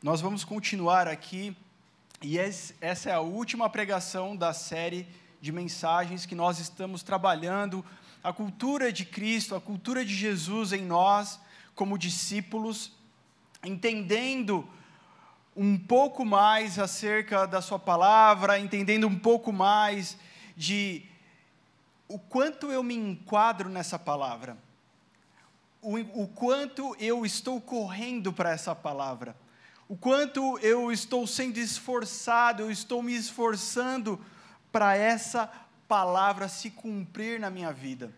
nós vamos continuar aqui, e essa é a última pregação da série de mensagens que nós estamos trabalhando, a cultura de Cristo, a cultura de Jesus em nós, como discípulos, entendendo um pouco mais acerca da Sua palavra, entendendo um pouco mais de o quanto eu me enquadro nessa palavra, o, o quanto eu estou correndo para essa palavra o quanto eu estou sendo esforçado, eu estou me esforçando para essa palavra se cumprir na minha vida.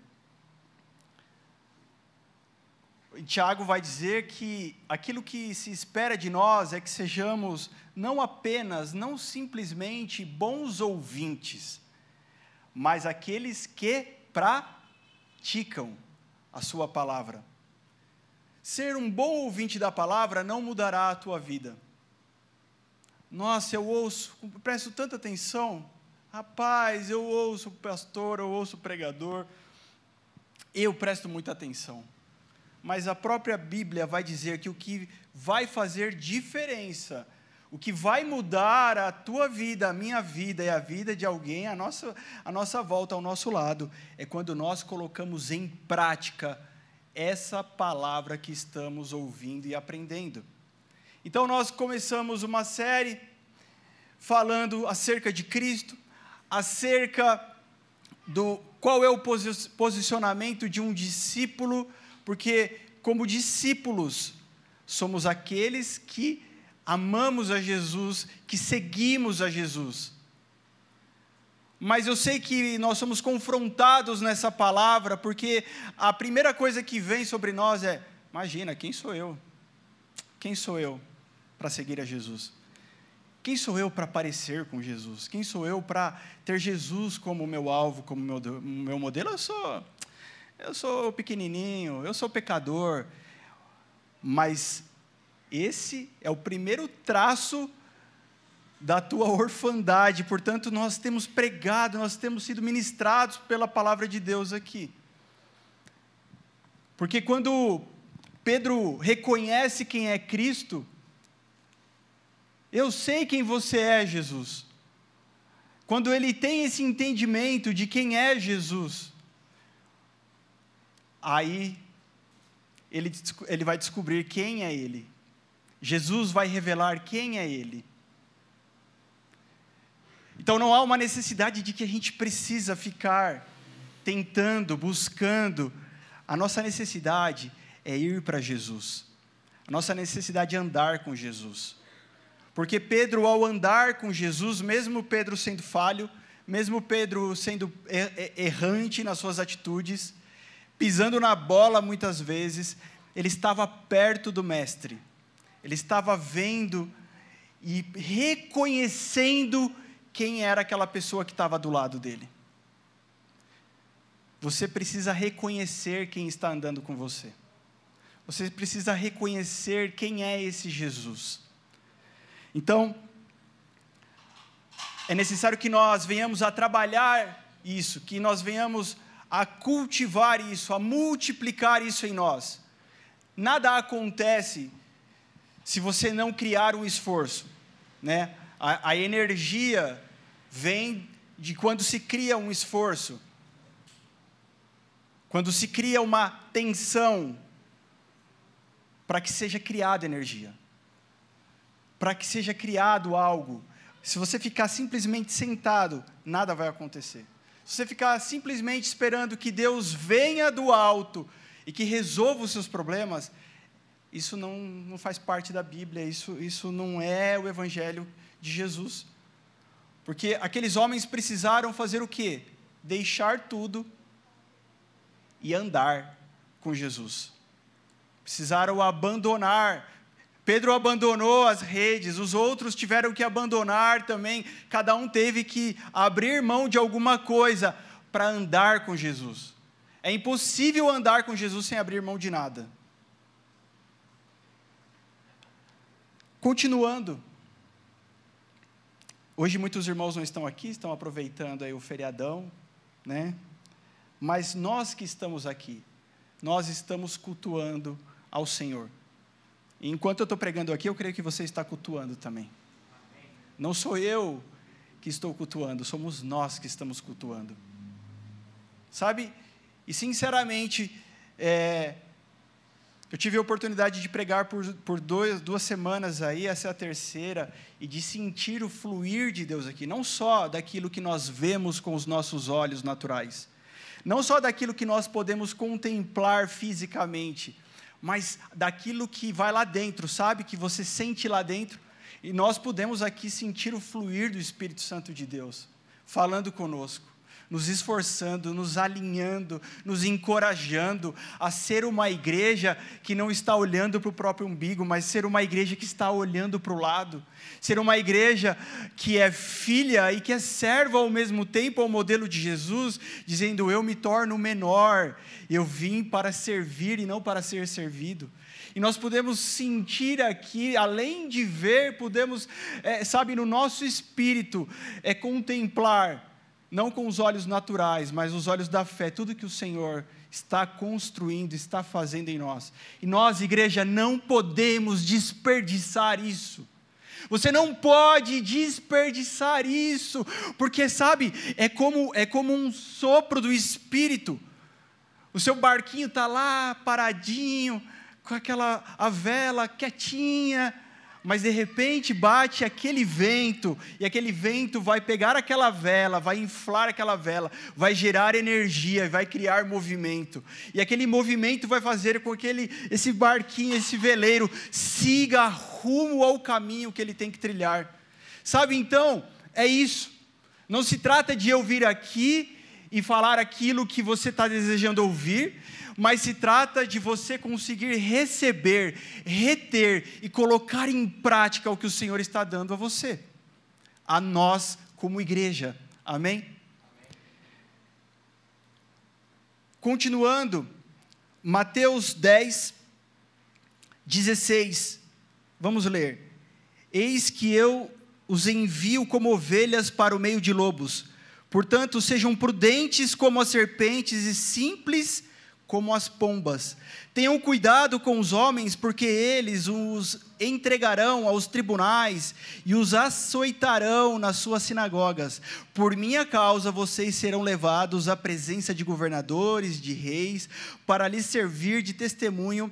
Tiago vai dizer que aquilo que se espera de nós é que sejamos não apenas, não simplesmente bons ouvintes, mas aqueles que praticam a sua palavra. Ser um bom ouvinte da palavra não mudará a tua vida. Nossa, eu ouço, presto tanta atenção. Rapaz, eu ouço o pastor, eu ouço o pregador. Eu presto muita atenção. Mas a própria Bíblia vai dizer que o que vai fazer diferença, o que vai mudar a tua vida, a minha vida e a vida de alguém, a nossa, a nossa volta ao nosso lado, é quando nós colocamos em prática essa palavra que estamos ouvindo e aprendendo. Então, nós começamos uma série falando acerca de Cristo, acerca do qual é o posicionamento de um discípulo, porque, como discípulos, somos aqueles que amamos a Jesus, que seguimos a Jesus mas eu sei que nós somos confrontados nessa palavra, porque a primeira coisa que vem sobre nós é: imagina, quem sou eu? Quem sou eu para seguir a Jesus? Quem sou eu para parecer com Jesus? Quem sou eu para ter Jesus como meu alvo, como meu, meu modelo? Eu sou, eu sou pequenininho, eu sou pecador, mas esse é o primeiro traço da tua orfandade. Portanto, nós temos pregado, nós temos sido ministrados pela palavra de Deus aqui. Porque quando Pedro reconhece quem é Cristo, eu sei quem você é, Jesus. Quando ele tem esse entendimento de quem é Jesus, aí ele, ele vai descobrir quem é ele. Jesus vai revelar quem é ele. Então não há uma necessidade de que a gente precisa ficar tentando, buscando. A nossa necessidade é ir para Jesus. A nossa necessidade é andar com Jesus. Porque Pedro, ao andar com Jesus, mesmo Pedro sendo falho, mesmo Pedro sendo errante nas suas atitudes, pisando na bola muitas vezes, ele estava perto do Mestre. Ele estava vendo e reconhecendo quem era aquela pessoa que estava do lado dele. Você precisa reconhecer quem está andando com você. Você precisa reconhecer quem é esse Jesus. Então, é necessário que nós venhamos a trabalhar isso, que nós venhamos a cultivar isso, a multiplicar isso em nós. Nada acontece se você não criar um esforço, né? A, a energia vem de quando se cria um esforço, quando se cria uma tensão para que seja criada energia, para que seja criado algo. Se você ficar simplesmente sentado, nada vai acontecer. Se você ficar simplesmente esperando que Deus venha do alto e que resolva os seus problemas, isso não, não faz parte da Bíblia, isso, isso não é o Evangelho de Jesus. Porque aqueles homens precisaram fazer o quê? Deixar tudo e andar com Jesus. Precisaram abandonar. Pedro abandonou as redes, os outros tiveram que abandonar também. Cada um teve que abrir mão de alguma coisa para andar com Jesus. É impossível andar com Jesus sem abrir mão de nada. Continuando, Hoje muitos irmãos não estão aqui, estão aproveitando aí o feriadão, né? Mas nós que estamos aqui, nós estamos cultuando ao Senhor. Enquanto eu estou pregando aqui, eu creio que você está cultuando também. Não sou eu que estou cultuando, somos nós que estamos cultuando. Sabe? E sinceramente, é, eu tive a oportunidade de pregar por, por dois, duas semanas aí, essa é a terceira, e de sentir o fluir de Deus aqui, não só daquilo que nós vemos com os nossos olhos naturais, não só daquilo que nós podemos contemplar fisicamente, mas daquilo que vai lá dentro, sabe? Que você sente lá dentro. E nós podemos aqui sentir o fluir do Espírito Santo de Deus, falando conosco nos esforçando, nos alinhando, nos encorajando a ser uma igreja que não está olhando para o próprio umbigo, mas ser uma igreja que está olhando para o lado, ser uma igreja que é filha e que é serva ao mesmo tempo ao modelo de Jesus, dizendo: Eu me torno menor, eu vim para servir e não para ser servido. E nós podemos sentir aqui, além de ver, podemos, é, sabe, no nosso espírito, é contemplar não com os olhos naturais, mas os olhos da fé, tudo que o Senhor está construindo, está fazendo em nós. E nós, igreja, não podemos desperdiçar isso. Você não pode desperdiçar isso, porque sabe, é como é como um sopro do espírito. O seu barquinho está lá paradinho, com aquela a vela quietinha, mas de repente bate aquele vento, e aquele vento vai pegar aquela vela, vai inflar aquela vela, vai gerar energia, vai criar movimento. E aquele movimento vai fazer com que ele, esse barquinho, esse veleiro, siga rumo ao caminho que ele tem que trilhar. Sabe então, é isso. Não se trata de eu vir aqui e falar aquilo que você está desejando ouvir, mas se trata de você conseguir receber, reter e colocar em prática o que o Senhor está dando a você, a nós como igreja. Amém? Continuando, Mateus 10, 16, vamos ler. Eis que eu os envio como ovelhas para o meio de lobos. Portanto, sejam prudentes como as serpentes e simples como as pombas. Tenham cuidado com os homens, porque eles os entregarão aos tribunais e os açoitarão nas suas sinagogas. Por minha causa, vocês serão levados à presença de governadores, de reis, para lhes servir de testemunho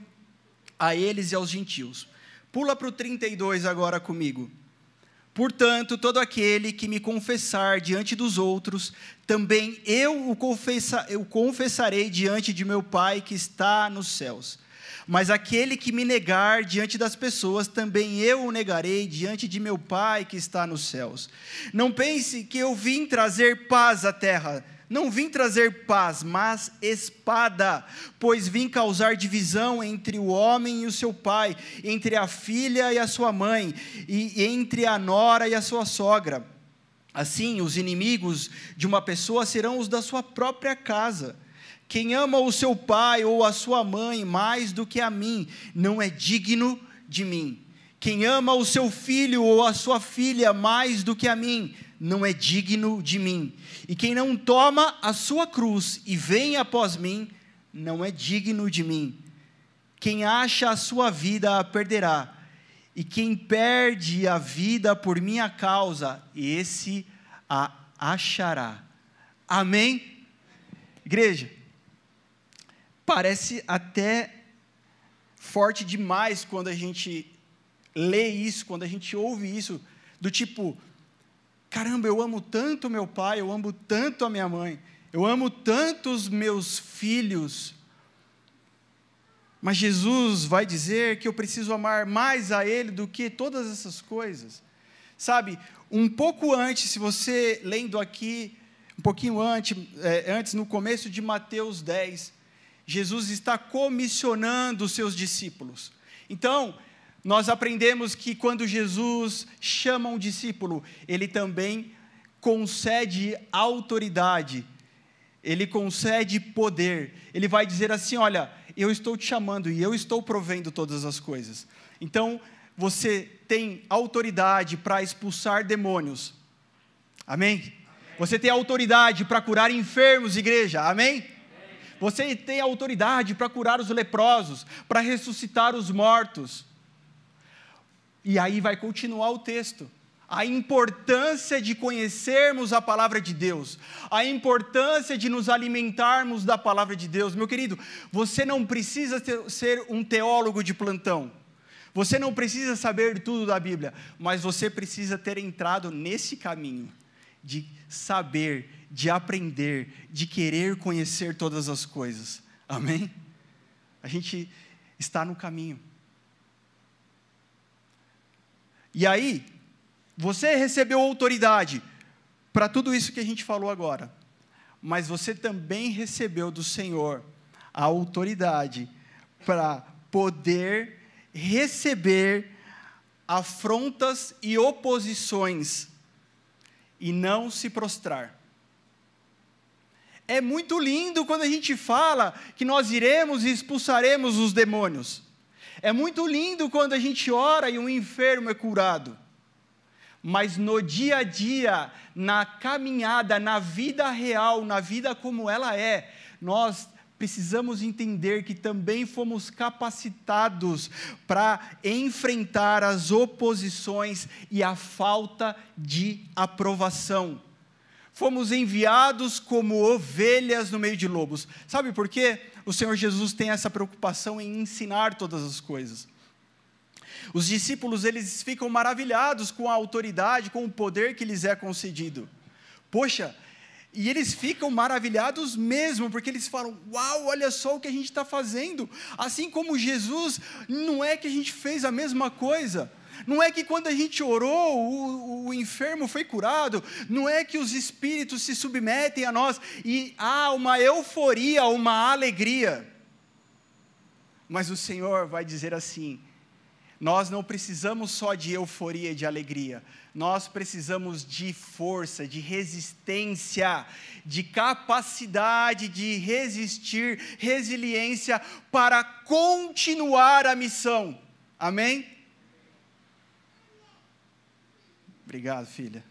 a eles e aos gentios. Pula para o 32 agora comigo. Portanto, todo aquele que me confessar diante dos outros, também eu o, confessa, eu confessarei diante de meu Pai que está nos céus. Mas aquele que me negar diante das pessoas, também eu o negarei diante de meu Pai que está nos céus. Não pense que eu vim trazer paz à terra. Não vim trazer paz, mas espada, pois vim causar divisão entre o homem e o seu pai, entre a filha e a sua mãe, e entre a nora e a sua sogra. Assim, os inimigos de uma pessoa serão os da sua própria casa. Quem ama o seu pai ou a sua mãe mais do que a mim, não é digno de mim. Quem ama o seu filho ou a sua filha mais do que a mim, não é digno de mim. E quem não toma a sua cruz e vem após mim, não é digno de mim. Quem acha a sua vida a perderá, e quem perde a vida por minha causa, esse a achará. Amém? Igreja, parece até forte demais quando a gente lê isso, quando a gente ouve isso, do tipo, Caramba, eu amo tanto meu pai, eu amo tanto a minha mãe, eu amo tanto os meus filhos. Mas Jesus vai dizer que eu preciso amar mais a Ele do que todas essas coisas. Sabe, um pouco antes, se você lendo aqui, um pouquinho antes, é, antes no começo de Mateus 10, Jesus está comissionando os seus discípulos. Então, nós aprendemos que quando Jesus chama um discípulo, ele também concede autoridade, ele concede poder. Ele vai dizer assim: Olha, eu estou te chamando e eu estou provendo todas as coisas. Então, você tem autoridade para expulsar demônios. Amém? Você tem autoridade para curar enfermos, igreja. Amém. Você tem autoridade para curar os leprosos, para ressuscitar os mortos. E aí vai continuar o texto. A importância de conhecermos a palavra de Deus, a importância de nos alimentarmos da palavra de Deus. Meu querido, você não precisa ter, ser um teólogo de plantão, você não precisa saber tudo da Bíblia, mas você precisa ter entrado nesse caminho de saber, de aprender, de querer conhecer todas as coisas. Amém? A gente está no caminho. E aí, você recebeu autoridade para tudo isso que a gente falou agora, mas você também recebeu do Senhor a autoridade para poder receber afrontas e oposições e não se prostrar. É muito lindo quando a gente fala que nós iremos e expulsaremos os demônios. É muito lindo quando a gente ora e um enfermo é curado. Mas no dia a dia, na caminhada, na vida real, na vida como ela é, nós precisamos entender que também fomos capacitados para enfrentar as oposições e a falta de aprovação. Fomos enviados como ovelhas no meio de lobos. Sabe por quê? O Senhor Jesus tem essa preocupação em ensinar todas as coisas. Os discípulos, eles ficam maravilhados com a autoridade, com o poder que lhes é concedido. Poxa, e eles ficam maravilhados mesmo, porque eles falam: Uau, olha só o que a gente está fazendo. Assim como Jesus, não é que a gente fez a mesma coisa. Não é que quando a gente orou, o, o, enfermo foi curado, não é que os espíritos se submetem a nós e há uma euforia, uma alegria. Mas o Senhor vai dizer assim: nós não precisamos só de euforia e de alegria, nós precisamos de força, de resistência, de capacidade de resistir, resiliência para continuar a missão. Amém? Obrigado, filha.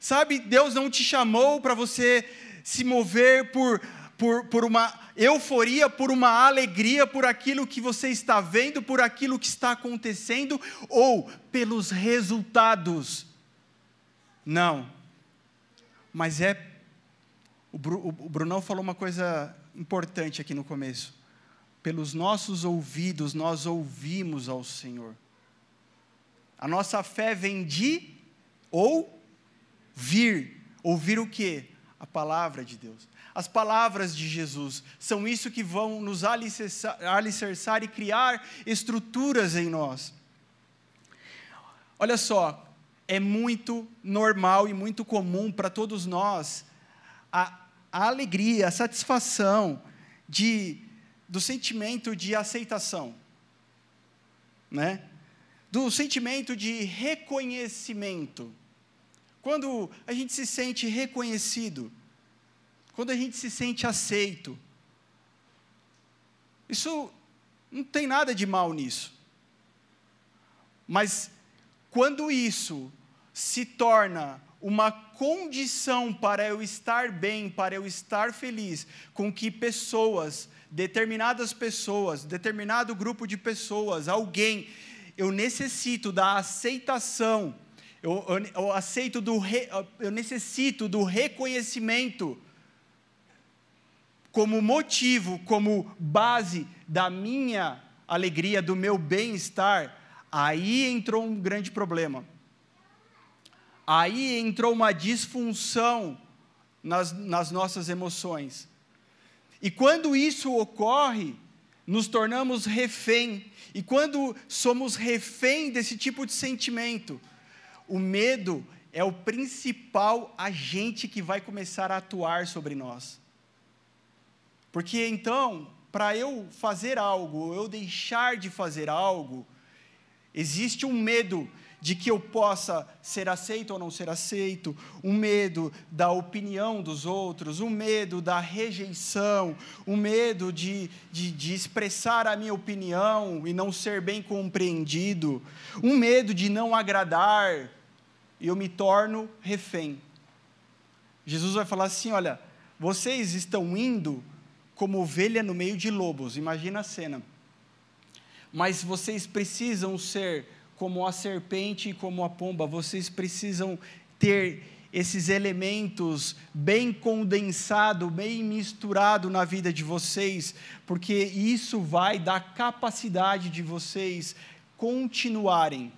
Sabe, Deus não te chamou para você se mover por, por, por uma euforia, por uma alegria por aquilo que você está vendo, por aquilo que está acontecendo, ou pelos resultados. Não. Mas é. O, Brunão falou uma coisa importante aqui no começo. Pelos nossos ouvidos, nós ouvimos ao Senhor. A nossa fé vem de ouvir. Ouvir o quê? A palavra de Deus. As palavras de Jesus são isso que vão nos alicerçar, alicerçar e criar estruturas em nós. Olha só, é muito normal e muito comum para todos nós a, a alegria, a satisfação de, do sentimento de aceitação, né? Do sentimento de reconhecimento. Quando a gente se sente reconhecido, quando a gente se sente aceito, isso não tem nada de mal nisso. Mas quando isso se torna uma condição para eu estar bem, para eu estar feliz, com que pessoas, determinadas pessoas, determinado grupo de pessoas, alguém eu necessito da aceitação, eu, eu, eu aceito do re, eu necessito do reconhecimento como motivo, como base da minha alegria, do meu bem-estar, aí entrou um grande problema. Aí entrou uma disfunção nas, nas nossas emoções. E quando isso ocorre, nos tornamos refém. E quando somos refém desse tipo de sentimento, o medo é o principal agente que vai começar a atuar sobre nós. Porque então, para eu fazer algo, eu deixar de fazer algo, existe um medo de que eu possa ser aceito ou não ser aceito, um medo da opinião dos outros, um medo da rejeição, um medo de, de, de, expressar a minha opinião e não ser bem compreendido, um medo de não agradar, e eu me torno refém. Jesus vai falar assim: olha, vocês estão indo como ovelha no meio de lobos, imagina a cena. mas vocês precisam ser como a serpente e como a pomba, vocês precisam ter esses elementos bem condensado, bem misturado na vida de vocês, porque isso vai dar capacidade de vocês continuarem.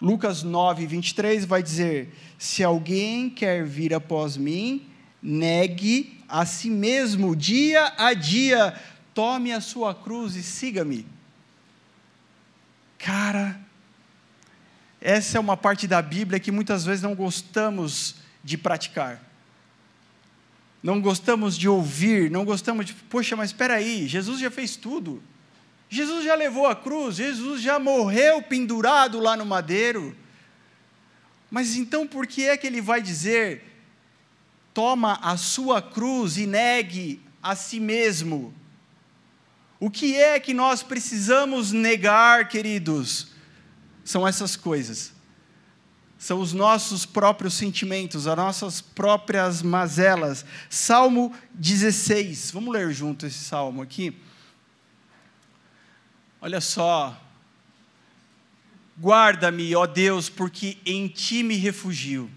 Lucas 9, 23 vai dizer: Se alguém quer vir após mim, negue a si mesmo dia a dia, tome a sua cruz e siga-me. Cara, essa é uma parte da Bíblia que muitas vezes não gostamos de praticar. Não gostamos de ouvir, não gostamos de, poxa, mas espera aí, Jesus já fez tudo. Jesus já levou a cruz, Jesus já morreu pendurado lá no madeiro. Mas então por que é que ele vai dizer: toma a sua cruz e negue a si mesmo? O que é que nós precisamos negar, queridos? São essas coisas. São os nossos próprios sentimentos, as nossas próprias mazelas. Salmo 16. Vamos ler junto esse salmo aqui. Olha só. Guarda-me, ó Deus, porque em ti me refugio.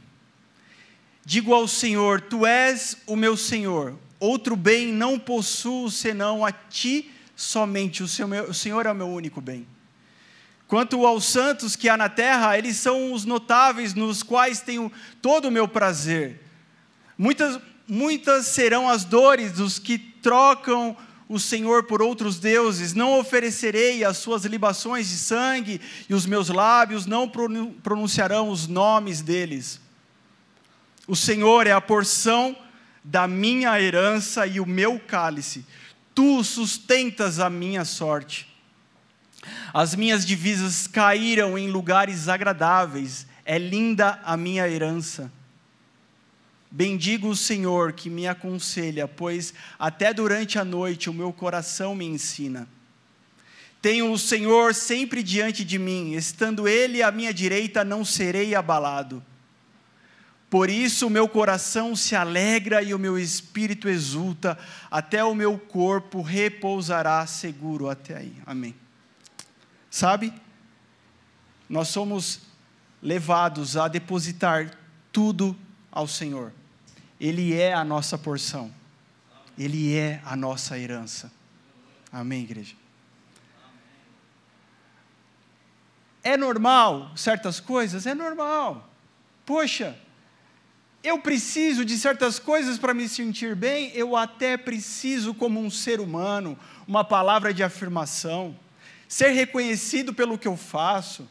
Digo ao Senhor: Tu és o meu Senhor. Outro bem não possuo senão a ti somente o Senhor, o Senhor é o meu único bem. Quanto aos santos que há na terra, eles são os notáveis nos quais tenho todo o meu prazer. Muitas, muitas serão as dores dos que trocam o Senhor por outros deuses. Não oferecerei as suas libações de sangue, e os meus lábios não pronunciarão os nomes deles. O Senhor é a porção da minha herança e o meu cálice tu sustentas a minha sorte. As minhas divisas caíram em lugares agradáveis, é linda a minha herança. Bendigo o Senhor que me aconselha, pois até durante a noite o meu coração me ensina. Tenho o Senhor sempre diante de mim, estando Ele à minha direita, não serei abalado. Por isso o meu coração se alegra e o meu espírito exulta, até o meu corpo repousará seguro até aí. Amém. Sabe? Nós somos levados a depositar tudo ao Senhor. Ele é a nossa porção. Ele é a nossa herança. Amém, igreja. É normal certas coisas? É normal. Poxa, eu preciso de certas coisas para me sentir bem, eu até preciso, como um ser humano, uma palavra de afirmação, ser reconhecido pelo que eu faço.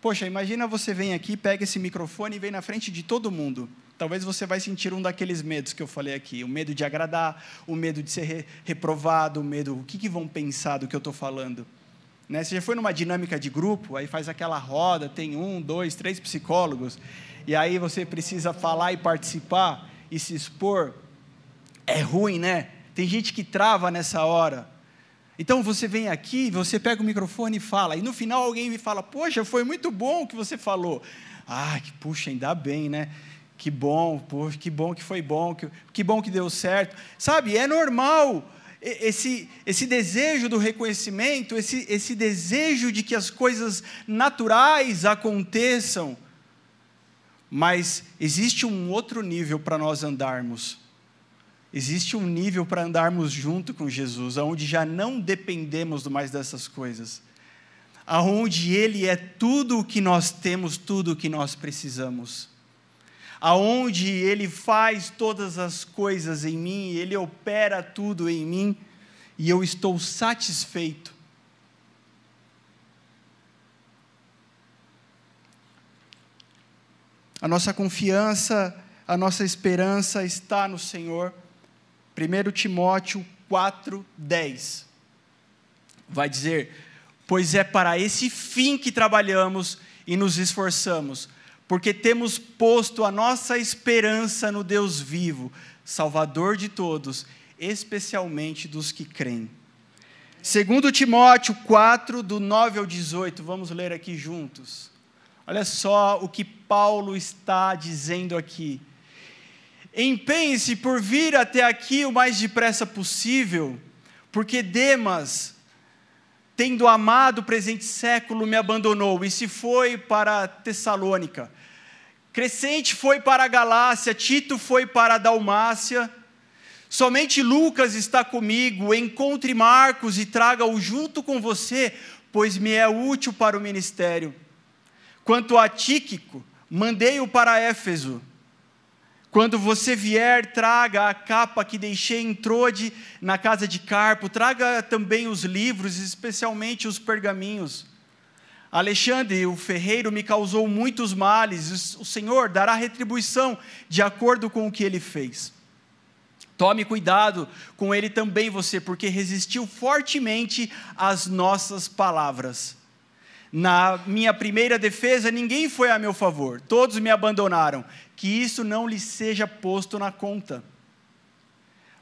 Poxa, imagina você vem aqui, pega esse microfone e vem na frente de todo mundo. Talvez você vai sentir um daqueles medos que eu falei aqui, o medo de agradar, o medo de ser re reprovado, o medo, o que, que vão pensar do que eu estou falando? Né? Você já foi numa dinâmica de grupo, aí faz aquela roda, tem um, dois, três psicólogos, e aí você precisa falar e participar e se expor, é ruim, né? Tem gente que trava nessa hora. Então você vem aqui, você pega o microfone e fala, e no final alguém me fala: Poxa, foi muito bom o que você falou. Ah, que puxa, ainda bem, né? Que bom, poxa, que bom que foi bom, que, que bom que deu certo. Sabe, é normal esse, esse desejo do reconhecimento, esse, esse desejo de que as coisas naturais aconteçam. Mas existe um outro nível para nós andarmos. Existe um nível para andarmos junto com Jesus, onde já não dependemos mais dessas coisas. Aonde Ele é tudo o que nós temos, tudo o que nós precisamos. Aonde Ele faz todas as coisas em mim, Ele opera tudo em mim, e eu estou satisfeito A nossa confiança, a nossa esperança está no Senhor. 1 Timóteo 4:10 vai dizer: "Pois é para esse fim que trabalhamos e nos esforçamos, porque temos posto a nossa esperança no Deus vivo, Salvador de todos, especialmente dos que creem." Segundo Timóteo 4 do 9 ao 18, vamos ler aqui juntos. Olha só o que Paulo está dizendo aqui. Empenhe-se por vir até aqui o mais depressa possível, porque Demas tendo amado o presente século, me abandonou e se foi para Tessalônica. Crescente foi para a Galácia, Tito foi para a Dalmácia. Somente Lucas está comigo. Encontre Marcos e traga-o junto com você, pois me é útil para o ministério. Quanto a Tíquico, mandei-o para Éfeso. Quando você vier, traga a capa que deixei em Trode, na casa de Carpo. Traga também os livros, especialmente os pergaminhos. Alexandre, o ferreiro, me causou muitos males. O Senhor dará retribuição de acordo com o que ele fez. Tome cuidado com ele também, você, porque resistiu fortemente às nossas palavras. Na minha primeira defesa, ninguém foi a meu favor, todos me abandonaram. Que isso não lhe seja posto na conta.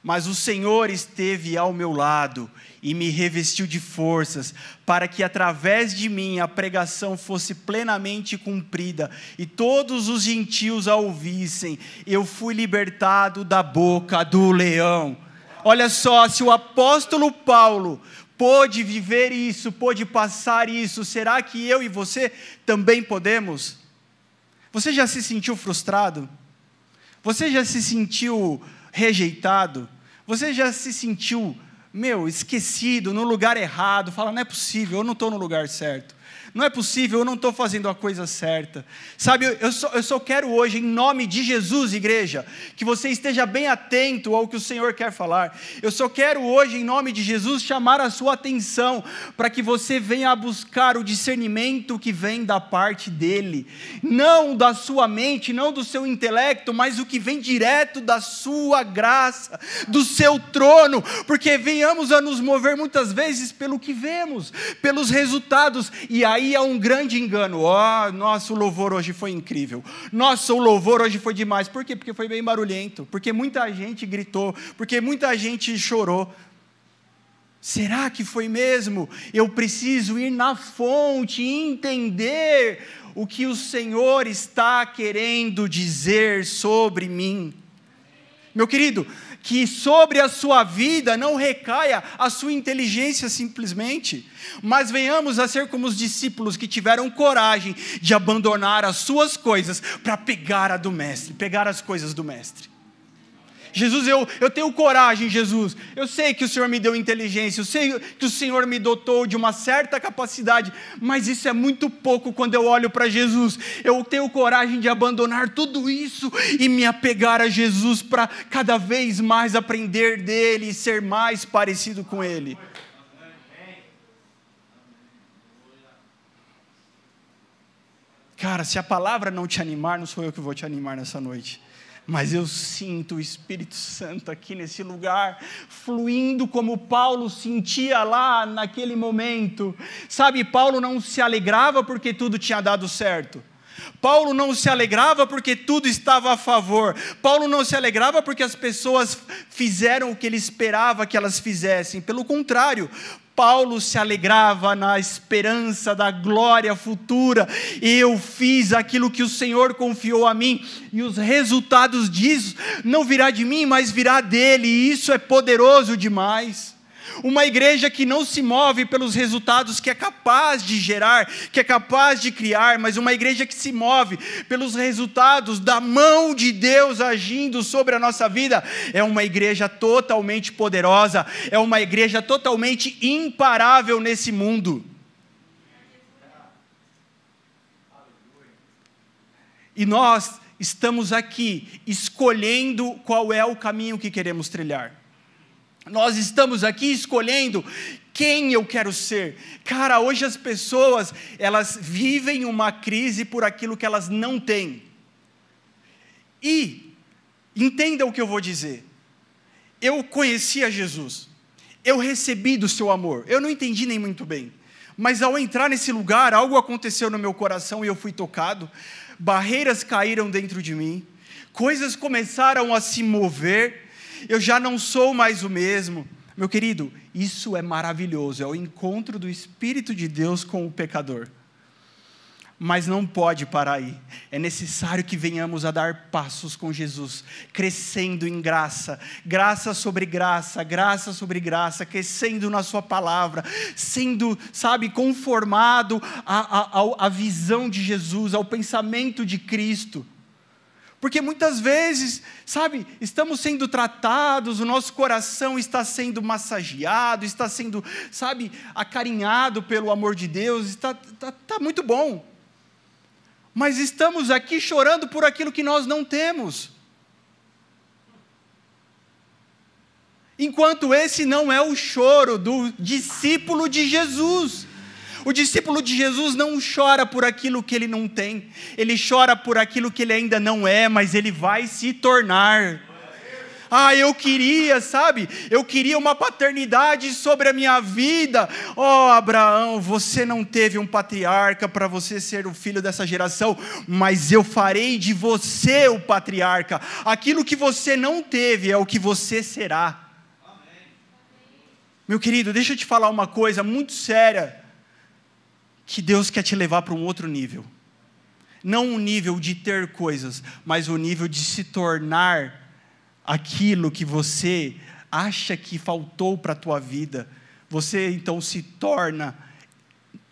Mas o Senhor esteve ao meu lado e me revestiu de forças, para que através de mim a pregação fosse plenamente cumprida e todos os gentios a ouvissem. Eu fui libertado da boca do leão. Olha só, se o apóstolo Paulo pôde viver isso, pôde passar isso, será que eu e você também podemos? Você já se sentiu frustrado? Você já se sentiu rejeitado? Você já se sentiu, meu, esquecido, no lugar errado? Fala, não é possível, eu não estou no lugar certo. Não é possível, eu não estou fazendo a coisa certa. Sabe, eu só, eu só quero hoje, em nome de Jesus, igreja, que você esteja bem atento ao que o Senhor quer falar. Eu só quero hoje, em nome de Jesus, chamar a sua atenção para que você venha a buscar o discernimento que vem da parte dEle. Não da sua mente, não do seu intelecto, mas o que vem direto da sua graça, do seu trono, porque venhamos a nos mover muitas vezes pelo que vemos, pelos resultados, e aí aí é um grande engano. Ó, oh, nosso louvor hoje foi incrível. Nosso louvor hoje foi demais. Por quê? Porque foi bem barulhento. Porque muita gente gritou. Porque muita gente chorou. Será que foi mesmo? Eu preciso ir na fonte e entender o que o Senhor está querendo dizer sobre mim. Meu querido, que sobre a sua vida não recaia a sua inteligência simplesmente, mas venhamos a ser como os discípulos que tiveram coragem de abandonar as suas coisas para pegar a do Mestre, pegar as coisas do Mestre. Jesus, eu, eu tenho coragem, Jesus. Eu sei que o Senhor me deu inteligência, eu sei que o Senhor me dotou de uma certa capacidade, mas isso é muito pouco quando eu olho para Jesus. Eu tenho coragem de abandonar tudo isso e me apegar a Jesus para cada vez mais aprender dele e ser mais parecido com ele. Cara, se a palavra não te animar, não sou eu que vou te animar nessa noite mas eu sinto o Espírito Santo aqui nesse lugar, fluindo como Paulo sentia lá naquele momento. Sabe, Paulo não se alegrava porque tudo tinha dado certo. Paulo não se alegrava porque tudo estava a favor. Paulo não se alegrava porque as pessoas fizeram o que ele esperava que elas fizessem. Pelo contrário, Paulo se alegrava na esperança da glória futura. Eu fiz aquilo que o Senhor confiou a mim, e os resultados disso não virá de mim, mas virá dele, e isso é poderoso demais. Uma igreja que não se move pelos resultados que é capaz de gerar, que é capaz de criar, mas uma igreja que se move pelos resultados da mão de Deus agindo sobre a nossa vida, é uma igreja totalmente poderosa, é uma igreja totalmente imparável nesse mundo. E nós estamos aqui escolhendo qual é o caminho que queremos trilhar. Nós estamos aqui escolhendo quem eu quero ser. Cara, hoje as pessoas, elas vivem uma crise por aquilo que elas não têm. E entenda o que eu vou dizer. Eu conheci a Jesus. Eu recebi do seu amor. Eu não entendi nem muito bem. Mas ao entrar nesse lugar, algo aconteceu no meu coração e eu fui tocado. Barreiras caíram dentro de mim. Coisas começaram a se mover eu já não sou mais o mesmo. Meu querido, isso é maravilhoso, é o encontro do Espírito de Deus com o pecador. mas não pode parar aí. É necessário que venhamos a dar passos com Jesus, crescendo em graça, graça sobre graça, graça sobre graça, crescendo na Sua palavra, sendo, sabe, conformado à, visão de Jesus, ao pensamento de Cristo. Porque muitas vezes, sabe, estamos sendo tratados, o nosso coração está sendo massageado, está sendo, sabe, acarinhado pelo amor de Deus, está, está, está muito bom mas estamos aqui chorando por aquilo que nós não temos. Enquanto esse não é o choro do discípulo de Jesus. O discípulo de Jesus não chora por aquilo que ele não tem, ele chora por aquilo que ele ainda não é, mas ele vai se tornar. Ah, eu queria, sabe? Eu queria uma paternidade sobre a minha vida. Oh, Abraão, você não teve um patriarca para você ser o filho dessa geração, mas eu farei de você o patriarca. Aquilo que você não teve é o que você será. Meu querido, deixa eu te falar uma coisa muito séria. Que Deus quer te levar para um outro nível. Não o nível de ter coisas, mas o nível de se tornar aquilo que você acha que faltou para a tua vida, você então se torna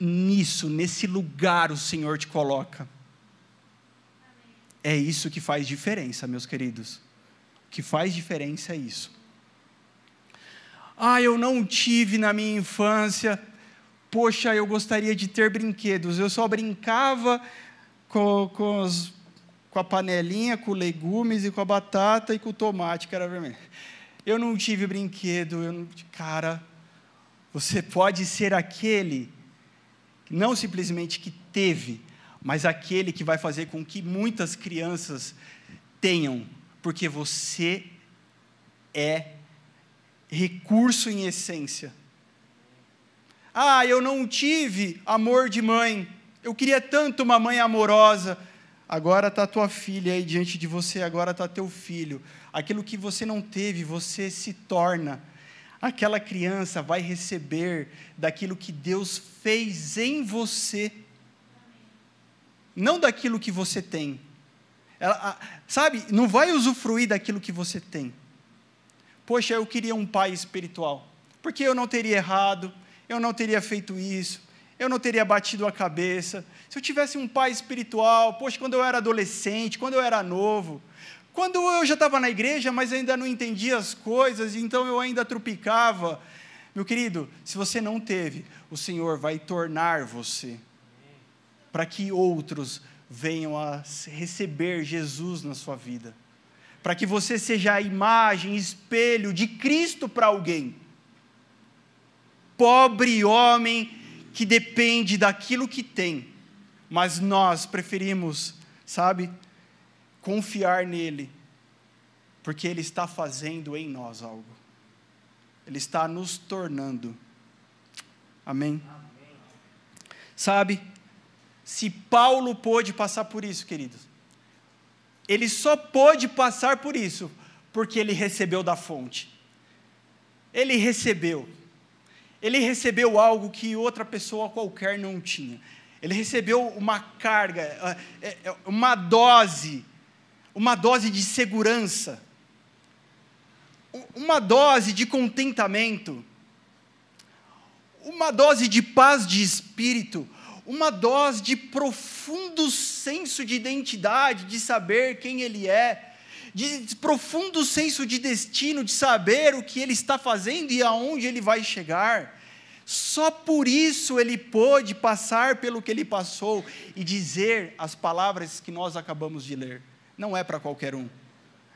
nisso, nesse lugar o Senhor te coloca. É isso que faz diferença, meus queridos. O que faz diferença é isso. Ah, eu não tive na minha infância. Poxa, eu gostaria de ter brinquedos. Eu só brincava com, com os com a panelinha, com legumes e com a batata e com o tomate que era vermelho. Eu não tive brinquedo, eu não, cara, você pode ser aquele, não simplesmente que teve, mas aquele que vai fazer com que muitas crianças tenham, porque você é recurso em essência. Ah, eu não tive amor de mãe, eu queria tanto uma mãe amorosa agora está tua filha aí diante de você, agora está teu filho. Aquilo que você não teve, você se torna. Aquela criança vai receber daquilo que Deus fez em você, não daquilo que você tem. Ela, sabe, não vai usufruir daquilo que você tem. Poxa, eu queria um pai espiritual, porque eu não teria errado, eu não teria feito isso, eu não teria batido a cabeça. Se eu tivesse um pai espiritual, poxa, quando eu era adolescente, quando eu era novo, quando eu já estava na igreja, mas ainda não entendia as coisas, então eu ainda trupicava. Meu querido, se você não teve, o Senhor vai tornar você, para que outros venham a receber Jesus na sua vida, para que você seja a imagem, espelho de Cristo para alguém. Pobre homem que depende daquilo que tem, mas nós preferimos, sabe, confiar nele, porque ele está fazendo em nós algo, ele está nos tornando. Amém? Amém. Sabe, se Paulo pôde passar por isso, queridos, ele só pôde passar por isso porque ele recebeu da fonte. Ele recebeu. Ele recebeu algo que outra pessoa qualquer não tinha. Ele recebeu uma carga, é, é, uma dose, uma dose de segurança, uma dose de contentamento, uma dose de paz de espírito, uma dose de profundo senso de identidade, de saber quem ele é de profundo senso de destino, de saber o que ele está fazendo e aonde ele vai chegar. Só por isso ele pôde passar pelo que ele passou e dizer as palavras que nós acabamos de ler. Não é para qualquer um,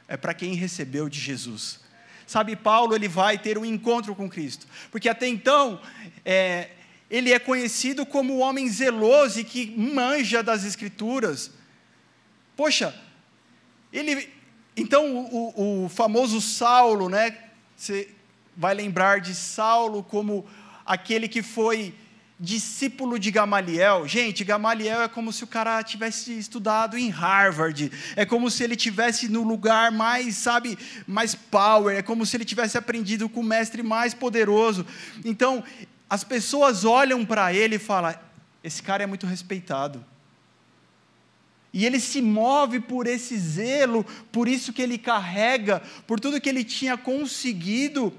é para quem recebeu de Jesus. Sabe, Paulo ele vai ter um encontro com Cristo, porque até então é, ele é conhecido como o homem zeloso e que manja das Escrituras. Poxa, ele então, o, o, famoso Saulo, né? Você vai lembrar de Saulo como aquele que foi discípulo de Gamaliel. Gente, Gamaliel é como se o cara tivesse estudado em Harvard. É como se ele tivesse no lugar mais, sabe, mais power. É como se ele tivesse aprendido com o mestre mais poderoso. Então, as pessoas olham para ele e falam: esse cara é muito respeitado. E ele se move por esse zelo, por isso que ele carrega, por tudo que ele tinha conseguido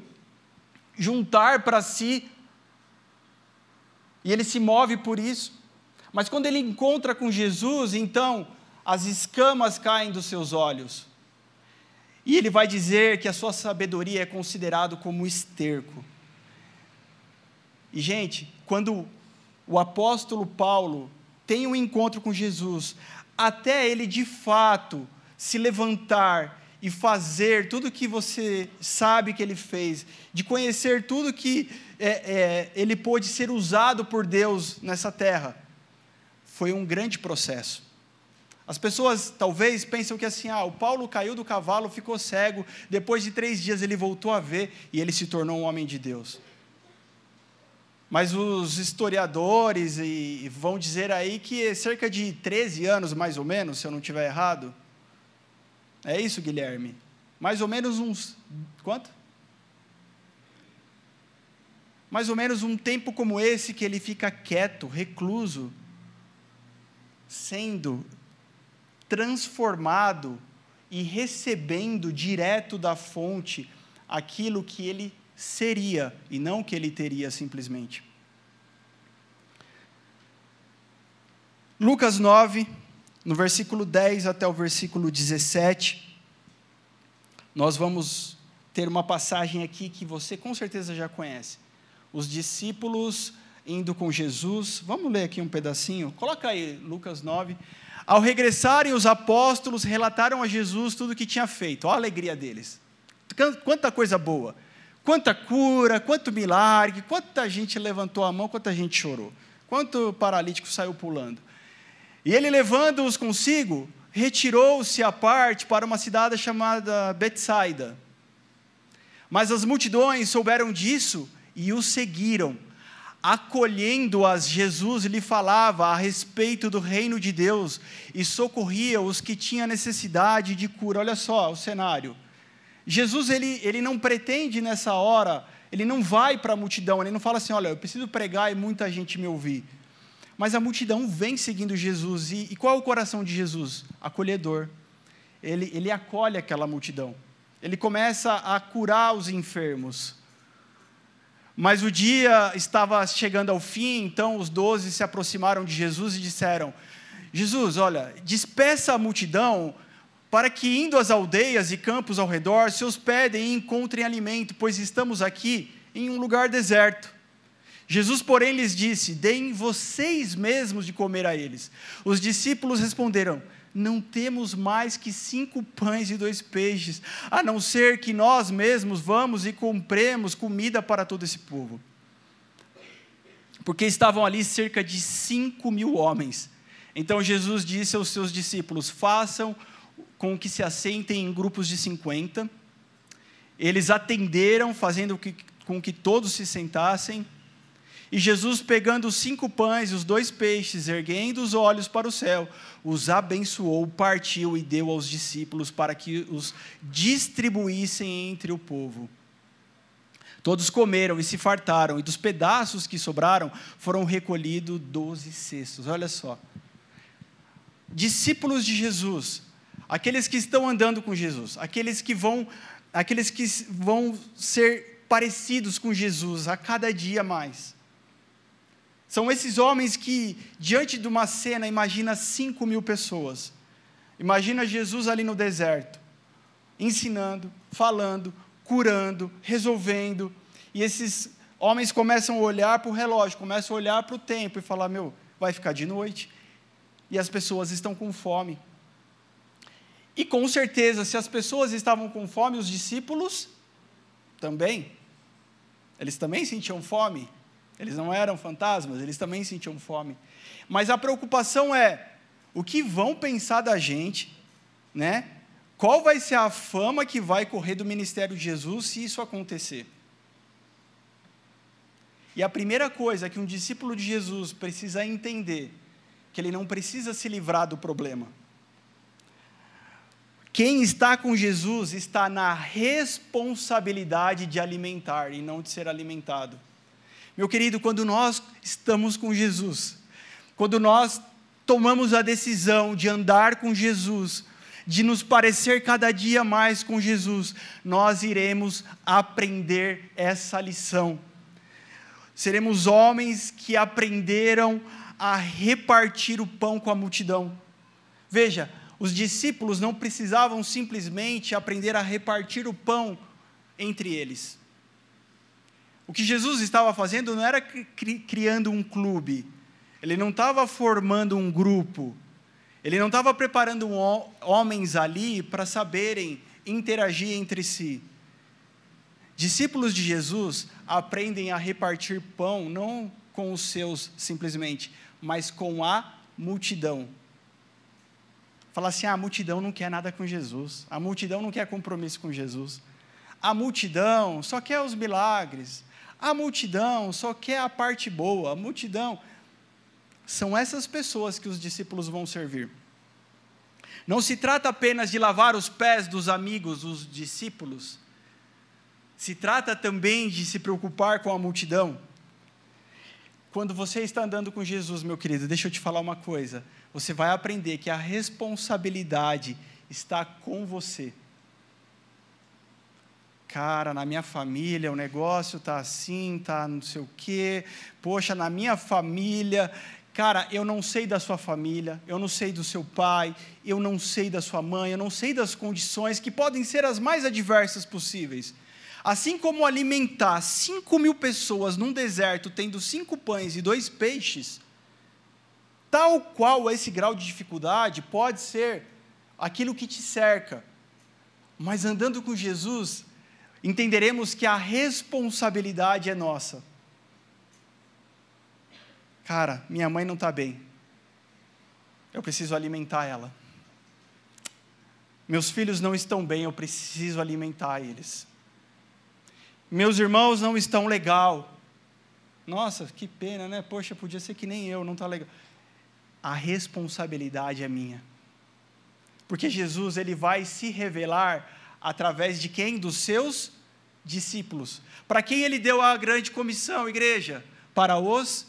juntar para si. E ele se move por isso. Mas quando ele encontra com Jesus, então as escamas caem dos seus olhos. E ele vai dizer que a sua sabedoria é considerado como esterco. E gente, quando o apóstolo Paulo tem um encontro com Jesus, até ele de fato se levantar e fazer tudo que você sabe que ele fez, de conhecer tudo que é, é, ele pôde ser usado por Deus nessa terra, foi um grande processo. As pessoas talvez pensam que assim, ah, o Paulo caiu do cavalo, ficou cego, depois de três dias ele voltou a ver e ele se tornou um homem de Deus. Mas os historiadores e vão dizer aí que é cerca de 13 anos, mais ou menos, se eu não estiver errado. É isso, Guilherme? Mais ou menos uns. Quanto? Mais ou menos um tempo como esse que ele fica quieto, recluso, sendo transformado e recebendo direto da fonte aquilo que ele seria e não que ele teria simplesmente. Lucas 9, no versículo 10 até o versículo 17, nós vamos ter uma passagem aqui que você com certeza já conhece. Os discípulos indo com Jesus. Vamos ler aqui um pedacinho? Coloca aí, Lucas 9. Ao regressarem, os apóstolos relataram a Jesus tudo o que tinha feito. Olha a alegria deles. Quanta coisa boa. Quanta cura, quanto milagre, quanta gente levantou a mão, quanta gente chorou, quanto paralítico saiu pulando. E ele, levando-os consigo, retirou-se à parte para uma cidade chamada Betsaida. Mas as multidões souberam disso e o seguiram. Acolhendo-as, Jesus lhe falava a respeito do reino de Deus e socorria os que tinham necessidade de cura. Olha só o cenário. Jesus ele, ele não pretende nessa hora, ele não vai para a multidão, ele não fala assim, olha, eu preciso pregar e muita gente me ouvir. Mas a multidão vem seguindo Jesus. E, e qual é o coração de Jesus? Acolhedor. Ele, ele acolhe aquela multidão. Ele começa a curar os enfermos. Mas o dia estava chegando ao fim, então os doze se aproximaram de Jesus e disseram: Jesus, olha, despeça a multidão para que, indo às aldeias e campos ao redor, se hospedem e encontrem alimento, pois estamos aqui em um lugar deserto. Jesus, porém, lhes disse: Deem vocês mesmos de comer a eles. Os discípulos responderam: Não temos mais que cinco pães e dois peixes, a não ser que nós mesmos vamos e compremos comida para todo esse povo. Porque estavam ali cerca de cinco mil homens. Então Jesus disse aos seus discípulos: Façam com que se assentem em grupos de 50. Eles atenderam, fazendo com que todos se sentassem. E Jesus, pegando os cinco pães e os dois peixes, erguendo os olhos para o céu, os abençoou, partiu e deu aos discípulos para que os distribuíssem entre o povo. Todos comeram e se fartaram, e dos pedaços que sobraram foram recolhidos doze cestos. Olha só. Discípulos de Jesus aqueles que estão andando com Jesus, aqueles que vão, aqueles que vão ser parecidos com Jesus a cada dia mais. São esses homens que, diante de uma cena, imagina cinco mil pessoas. Imagina Jesus ali no deserto, ensinando, falando, curando, resolvendo. E esses homens começam a olhar para o relógio, começam a olhar para o tempo e falar: Meu, vai ficar de noite. E as pessoas estão com fome. E com certeza, se as pessoas estavam com fome, os discípulos também. Eles também sentiam fome. Eles não eram fantasmas, eles também sentiam fome. Mas a preocupação é o que vão pensar da gente, né? Qual vai ser a fama que vai correr do ministério de Jesus se isso acontecer? E a primeira coisa que um discípulo de Jesus precisa entender, que ele não precisa se livrar do problema. Quem está com Jesus está na responsabilidade de alimentar e não de ser alimentado. Meu querido, quando nós estamos com Jesus, quando nós tomamos a decisão de andar com Jesus, de nos parecer cada dia mais com Jesus, nós iremos aprender essa lição. Seremos homens que aprenderam a repartir o pão com a multidão. Veja, os discípulos não precisavam simplesmente aprender a repartir o pão entre eles. O que Jesus estava fazendo não era criando um clube, ele não estava formando um grupo, ele não estava preparando homens ali para saberem interagir entre si. Discípulos de Jesus aprendem a repartir pão não com os seus simplesmente, mas com a multidão. Fala assim: ah, a multidão não quer nada com Jesus, a multidão não quer compromisso com Jesus, a multidão só quer os milagres, a multidão só quer a parte boa, a multidão. São essas pessoas que os discípulos vão servir. Não se trata apenas de lavar os pés dos amigos, os discípulos. Se trata também de se preocupar com a multidão. Quando você está andando com Jesus, meu querido, deixa eu te falar uma coisa. Você vai aprender que a responsabilidade está com você cara, na minha família o negócio tá assim, tá não sei o quê. Poxa, na minha família, cara, eu não sei da sua família, eu não sei do seu pai, eu não sei da sua mãe, eu não sei das condições que podem ser as mais adversas possíveis. Assim como alimentar cinco mil pessoas num deserto tendo cinco pães e dois peixes, tal qual esse grau de dificuldade pode ser aquilo que te cerca. Mas andando com Jesus, entenderemos que a responsabilidade é nossa. Cara, minha mãe não está bem. Eu preciso alimentar ela. Meus filhos não estão bem, eu preciso alimentar eles. Meus irmãos não estão legal. Nossa, que pena, né? Poxa, podia ser que nem eu, não está legal. A responsabilidade é minha. Porque Jesus, ele vai se revelar através de quem? Dos seus discípulos. Para quem ele deu a grande comissão, igreja? Para os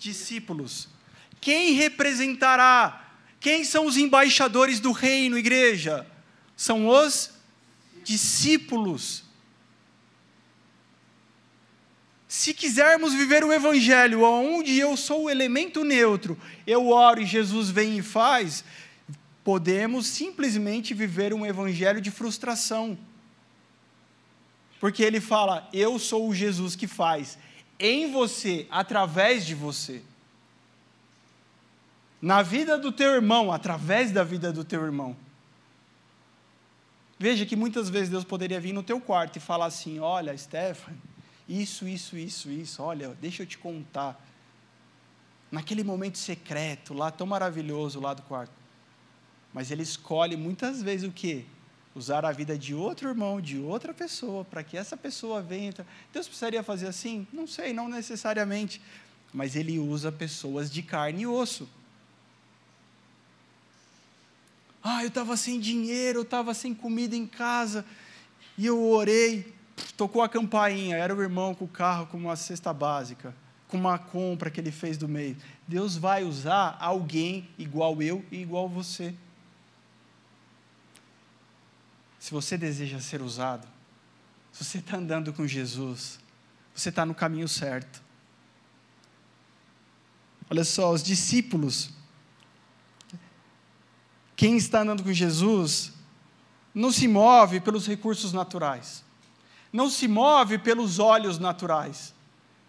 discípulos. Quem representará? Quem são os embaixadores do reino, igreja? São os discípulos. Se quisermos viver o evangelho onde eu sou o elemento neutro, eu oro e Jesus vem e faz, podemos simplesmente viver um evangelho de frustração. Porque ele fala: Eu sou o Jesus que faz em você, através de você. Na vida do teu irmão, através da vida do teu irmão. Veja que muitas vezes Deus poderia vir no teu quarto e falar assim: Olha, Stephanie, isso, isso, isso, isso, olha, deixa eu te contar. Naquele momento secreto, lá tão maravilhoso, lá do quarto. Mas ele escolhe muitas vezes o quê? usar a vida de outro irmão, de outra pessoa, para que essa pessoa venha. Deus precisaria fazer assim? Não sei, não necessariamente. Mas Ele usa pessoas de carne e osso. Ah, eu estava sem dinheiro, eu estava sem comida em casa, e eu orei, tocou a campainha, era o irmão com o carro com uma cesta básica, com uma compra que ele fez do mês. Deus vai usar alguém igual eu e igual você. Se você deseja ser usado, se você está andando com Jesus, você está no caminho certo. Olha só, os discípulos, quem está andando com Jesus, não se move pelos recursos naturais, não se move pelos olhos naturais,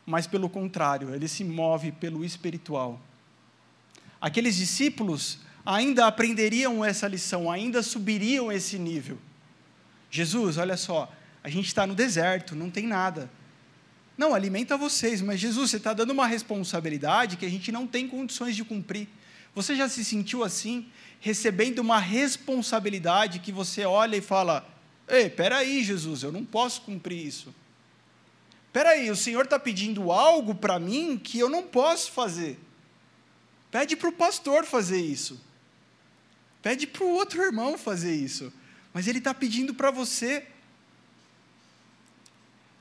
mas pelo contrário, ele se move pelo espiritual. Aqueles discípulos ainda aprenderiam essa lição, ainda subiriam esse nível. Jesus, olha só, a gente está no deserto, não tem nada. Não, alimenta vocês, mas Jesus, você está dando uma responsabilidade que a gente não tem condições de cumprir. Você já se sentiu assim, recebendo uma responsabilidade que você olha e fala: Ei, peraí, Jesus, eu não posso cumprir isso. Peraí, o Senhor está pedindo algo para mim que eu não posso fazer. Pede para o pastor fazer isso. Pede para o outro irmão fazer isso mas Ele está pedindo para você.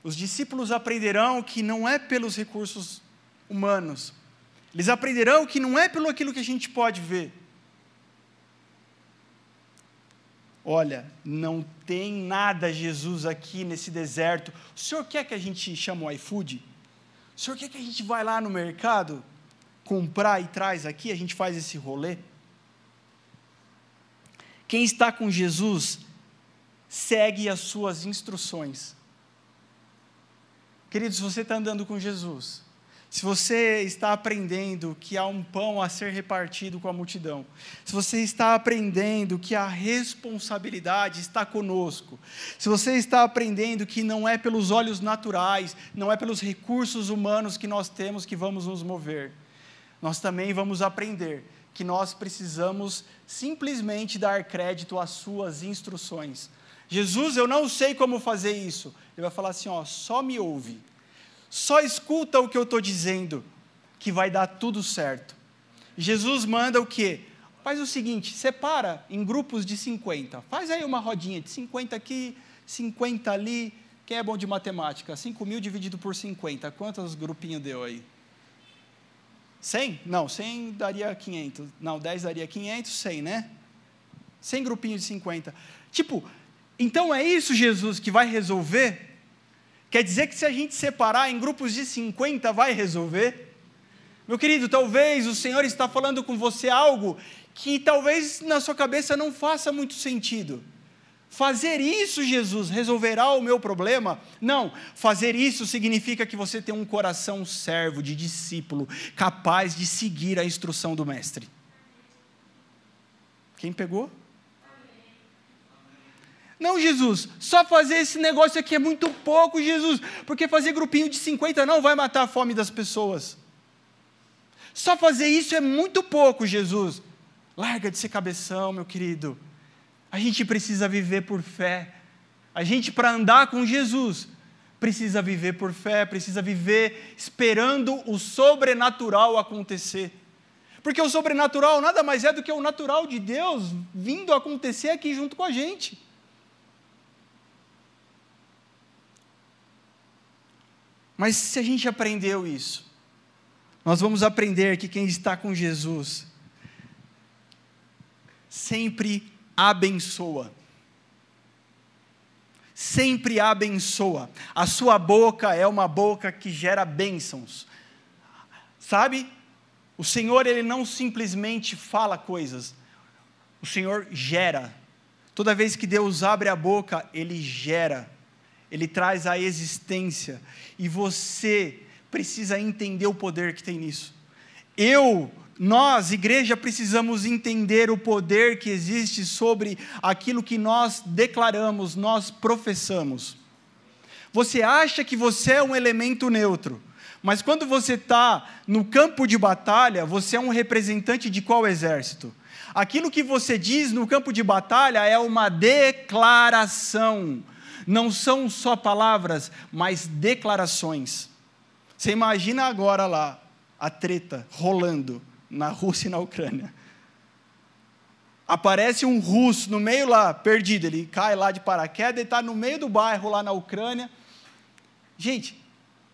Os discípulos aprenderão que não é pelos recursos humanos, Eles aprenderão que não é pelo aquilo que a gente pode ver. Olha, não tem nada, Jesus, aqui nesse deserto. O senhor quer que a gente chame o iFood? O senhor quer que a gente vá lá no mercado comprar e traz aqui? A gente faz esse rolê? Quem está com Jesus segue as suas instruções. Queridos, você está andando com Jesus, se você está aprendendo que há um pão a ser repartido com a multidão, se você está aprendendo que a responsabilidade está conosco, se você está aprendendo que não é pelos olhos naturais, não é pelos recursos humanos que nós temos que vamos nos mover, nós também vamos aprender que nós precisamos simplesmente dar crédito às suas instruções. Jesus, eu não sei como fazer isso. Ele vai falar assim: ó, só me ouve só escuta o que eu estou dizendo, que vai dar tudo certo. Jesus manda o quê? Faz o seguinte: separa em grupos de 50. Faz aí uma rodinha de 50 aqui, 50 ali. Quem é bom de matemática? 5 mil dividido por 50. Quantos grupinhos deu aí? 100? Não, 100 daria 500. Não, 10 daria 500, 100, né? 100 grupinhos de 50. Tipo, então é isso, Jesus, que vai resolver Quer dizer que se a gente separar em grupos de 50 vai resolver? Meu querido, talvez o Senhor está falando com você algo que talvez na sua cabeça não faça muito sentido. Fazer isso, Jesus, resolverá o meu problema? Não, fazer isso significa que você tem um coração servo, de discípulo, capaz de seguir a instrução do Mestre. Quem pegou? Não, Jesus, só fazer esse negócio aqui é muito pouco, Jesus, porque fazer grupinho de 50 não vai matar a fome das pessoas. Só fazer isso é muito pouco, Jesus. Larga de ser cabeção, meu querido. A gente precisa viver por fé. A gente, para andar com Jesus, precisa viver por fé, precisa viver esperando o sobrenatural acontecer. Porque o sobrenatural nada mais é do que o natural de Deus vindo acontecer aqui junto com a gente. Mas se a gente aprendeu isso, nós vamos aprender que quem está com Jesus sempre abençoa. Sempre abençoa. A sua boca é uma boca que gera bênçãos. Sabe? O Senhor, ele não simplesmente fala coisas, o Senhor gera. Toda vez que Deus abre a boca, ele gera ele traz a existência, e você precisa entender o poder que tem nisso. Eu, nós, igreja, precisamos entender o poder que existe sobre aquilo que nós declaramos, nós professamos. Você acha que você é um elemento neutro, mas quando você está no campo de batalha, você é um representante de qual exército? Aquilo que você diz no campo de batalha é uma declaração não são só palavras, mas declarações. Você imagina agora lá a treta rolando na Rússia e na Ucrânia. Aparece um russo no meio lá, perdido, ele cai lá de paraquedas e está no meio do bairro lá na Ucrânia. Gente,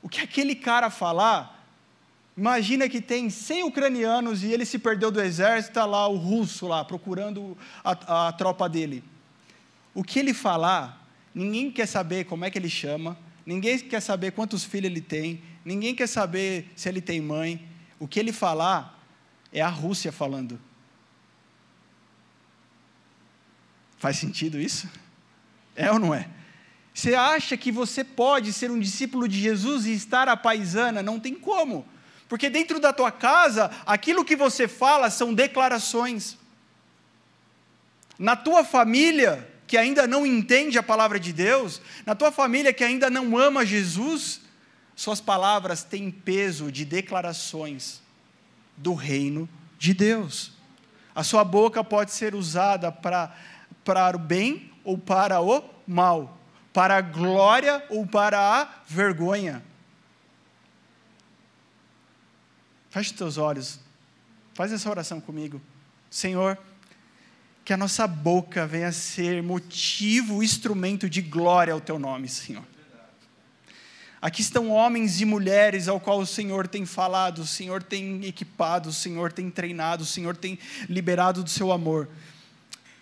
o que aquele cara falar, imagina que tem 100 ucranianos e ele se perdeu do exército, está lá o russo lá procurando a, a tropa dele. O que ele falar ninguém quer saber como é que ele chama, ninguém quer saber quantos filhos ele tem, ninguém quer saber se ele tem mãe. O que ele falar é a Rússia falando. Faz sentido isso? É ou não é? Você acha que você pode ser um discípulo de Jesus e estar a paisana? Não tem como. Porque dentro da tua casa, aquilo que você fala são declarações. Na tua família, que ainda não entende a palavra de Deus, na tua família que ainda não ama Jesus, suas palavras têm peso de declarações do reino de Deus. A sua boca pode ser usada para, para o bem ou para o mal, para a glória ou para a vergonha. Feche teus olhos, faz essa oração comigo. Senhor, que a nossa boca venha ser motivo, instrumento de glória ao teu nome, Senhor. Aqui estão homens e mulheres ao qual o Senhor tem falado, o Senhor tem equipado, o Senhor tem treinado, o Senhor tem liberado do seu amor.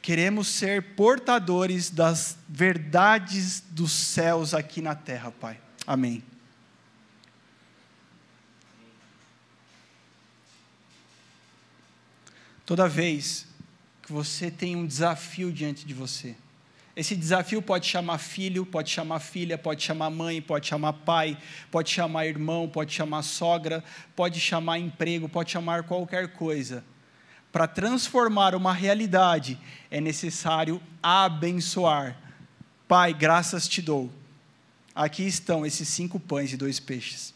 Queremos ser portadores das verdades dos céus aqui na terra, Pai. Amém. Toda vez que você tem um desafio diante de você, esse desafio pode chamar filho, pode chamar filha, pode chamar mãe, pode chamar pai, pode chamar irmão, pode chamar sogra, pode chamar emprego, pode chamar qualquer coisa. Para transformar uma realidade, é necessário abençoar. Pai, graças te dou. Aqui estão esses cinco pães e dois peixes.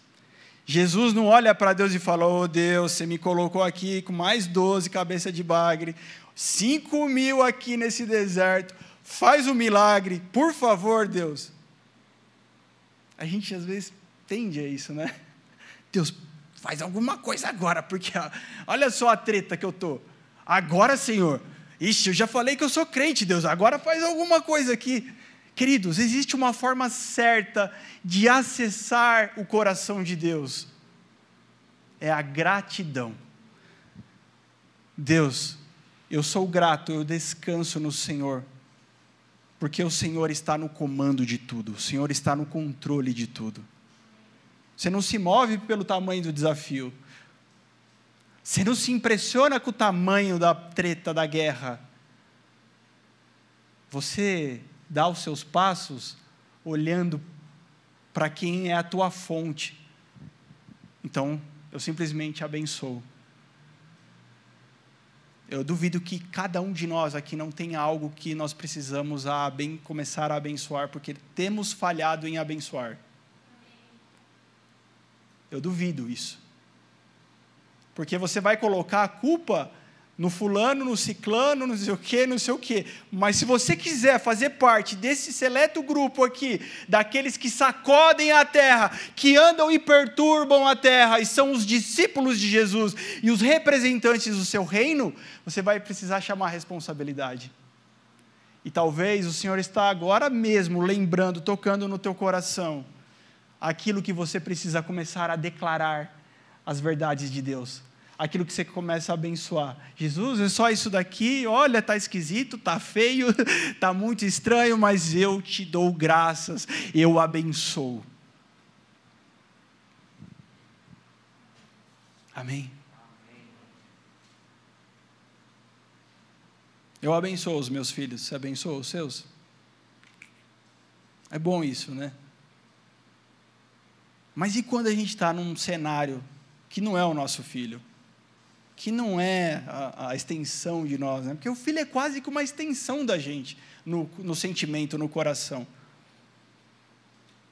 Jesus não olha para Deus e fala: Oh Deus, você me colocou aqui com mais doze cabeça de bagre, cinco mil aqui nesse deserto faz um milagre, por favor, Deus. A gente às vezes tende a isso, né? Deus, faz alguma coisa agora, porque olha só a treta que eu tô. Agora, Senhor, ixi, eu já falei que eu sou crente, Deus, agora faz alguma coisa aqui. Queridos, existe uma forma certa de acessar o coração de Deus. É a gratidão. Deus, eu sou grato, eu descanso no Senhor porque o Senhor está no comando de tudo, o Senhor está no controle de tudo. Você não se move pelo tamanho do desafio, você não se impressiona com o tamanho da treta, da guerra. Você dá os seus passos olhando para quem é a tua fonte. Então, eu simplesmente abençoo. Eu duvido que cada um de nós aqui não tenha algo que nós precisamos a bem, começar a abençoar, porque temos falhado em abençoar. Eu duvido isso. Porque você vai colocar a culpa no fulano, no ciclano, não sei o quê, não sei o quê. Mas se você quiser fazer parte desse seleto grupo aqui, daqueles que sacodem a terra, que andam e perturbam a terra, e são os discípulos de Jesus e os representantes do seu reino, você vai precisar chamar a responsabilidade. E talvez o Senhor está agora mesmo lembrando, tocando no teu coração, aquilo que você precisa começar a declarar as verdades de Deus aquilo que você começa a abençoar. Jesus, é só isso daqui, olha, tá esquisito, tá feio, tá muito estranho, mas eu te dou graças, eu abençoo. Amém. Eu abençoo os meus filhos, você abençoa os seus? É bom isso, né? Mas e quando a gente está num cenário que não é o nosso filho? Que não é a, a, extensão de nós, né? porque o filho é quase que uma extensão da gente no, no sentimento, no coração.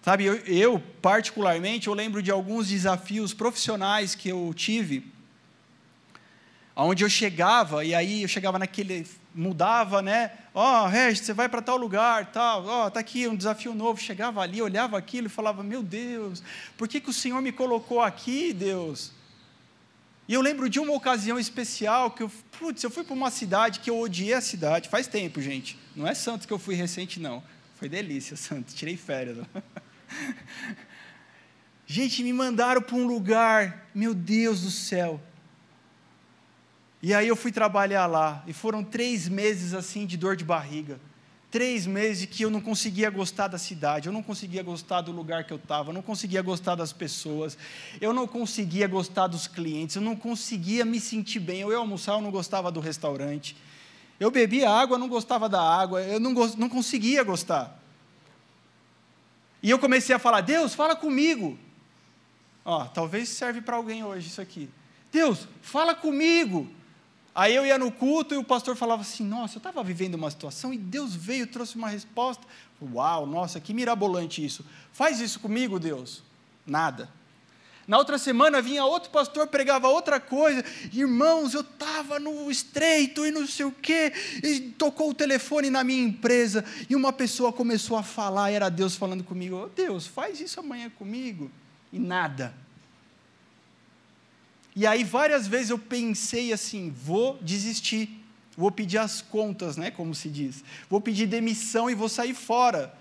Sabe, eu, eu, particularmente, eu lembro de alguns desafios profissionais que eu tive, onde eu chegava, e aí eu chegava naquele, mudava, né? Ó, oh, Regis, você vai para tal lugar, tal, ó, oh, tá aqui um desafio novo. Chegava ali, olhava aquilo e falava, meu Deus, por que, que o Senhor me colocou aqui, Deus? E eu lembro de uma ocasião especial que eu, putz, eu fui para uma cidade que eu odiei a cidade, faz tempo, gente. Não é Santos que eu fui recente, não. Foi delícia, Santos, tirei férias. gente, me mandaram para um lugar, meu Deus do céu. E aí eu fui trabalhar lá, e foram três meses assim de dor de barriga três meses que eu não conseguia gostar da cidade, eu não conseguia gostar do lugar que eu estava, eu não conseguia gostar das pessoas, eu não conseguia gostar dos clientes, eu não conseguia me sentir bem. Eu ia almoçar, eu não gostava do restaurante. Eu bebia água, não gostava da água, eu não, não conseguia gostar. E eu comecei a falar: Deus, fala comigo. Ó, talvez serve para alguém hoje isso aqui. Deus, fala comigo. Aí eu ia no culto e o pastor falava assim: Nossa, eu estava vivendo uma situação e Deus veio, trouxe uma resposta. Uau, nossa, que mirabolante isso. Faz isso comigo, Deus. Nada. Na outra semana vinha outro pastor, pregava outra coisa. Irmãos, eu estava no estreito e não sei o quê. E tocou o telefone na minha empresa. E uma pessoa começou a falar, era Deus falando comigo. Oh, Deus, faz isso amanhã comigo. E nada. E aí várias vezes eu pensei assim, vou desistir, vou pedir as contas, né, como se diz. Vou pedir demissão e vou sair fora.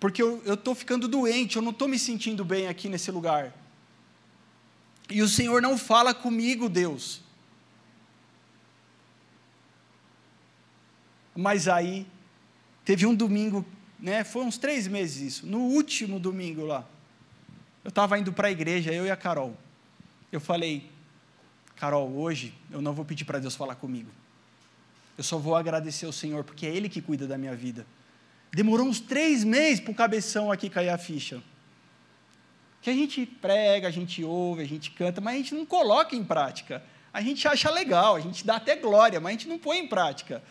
porque eu estou ficando doente, eu não estou me sentindo bem aqui nesse lugar. E o Senhor não fala comigo, Deus. Mas aí, teve um domingo, né, foi uns três meses isso, no último domingo lá, eu estava indo para a igreja, eu e a Carol. Eu falei, Carol, hoje eu não vou pedir para Deus falar comigo. Eu só vou agradecer ao Senhor, porque é Ele que cuida da minha vida. Demorou uns três meses para o cabeção aqui cair a ficha. Que a gente prega, a gente ouve, a gente canta, mas a gente não coloca em prática. A gente acha legal, a gente dá até glória, mas a gente não põe em prática.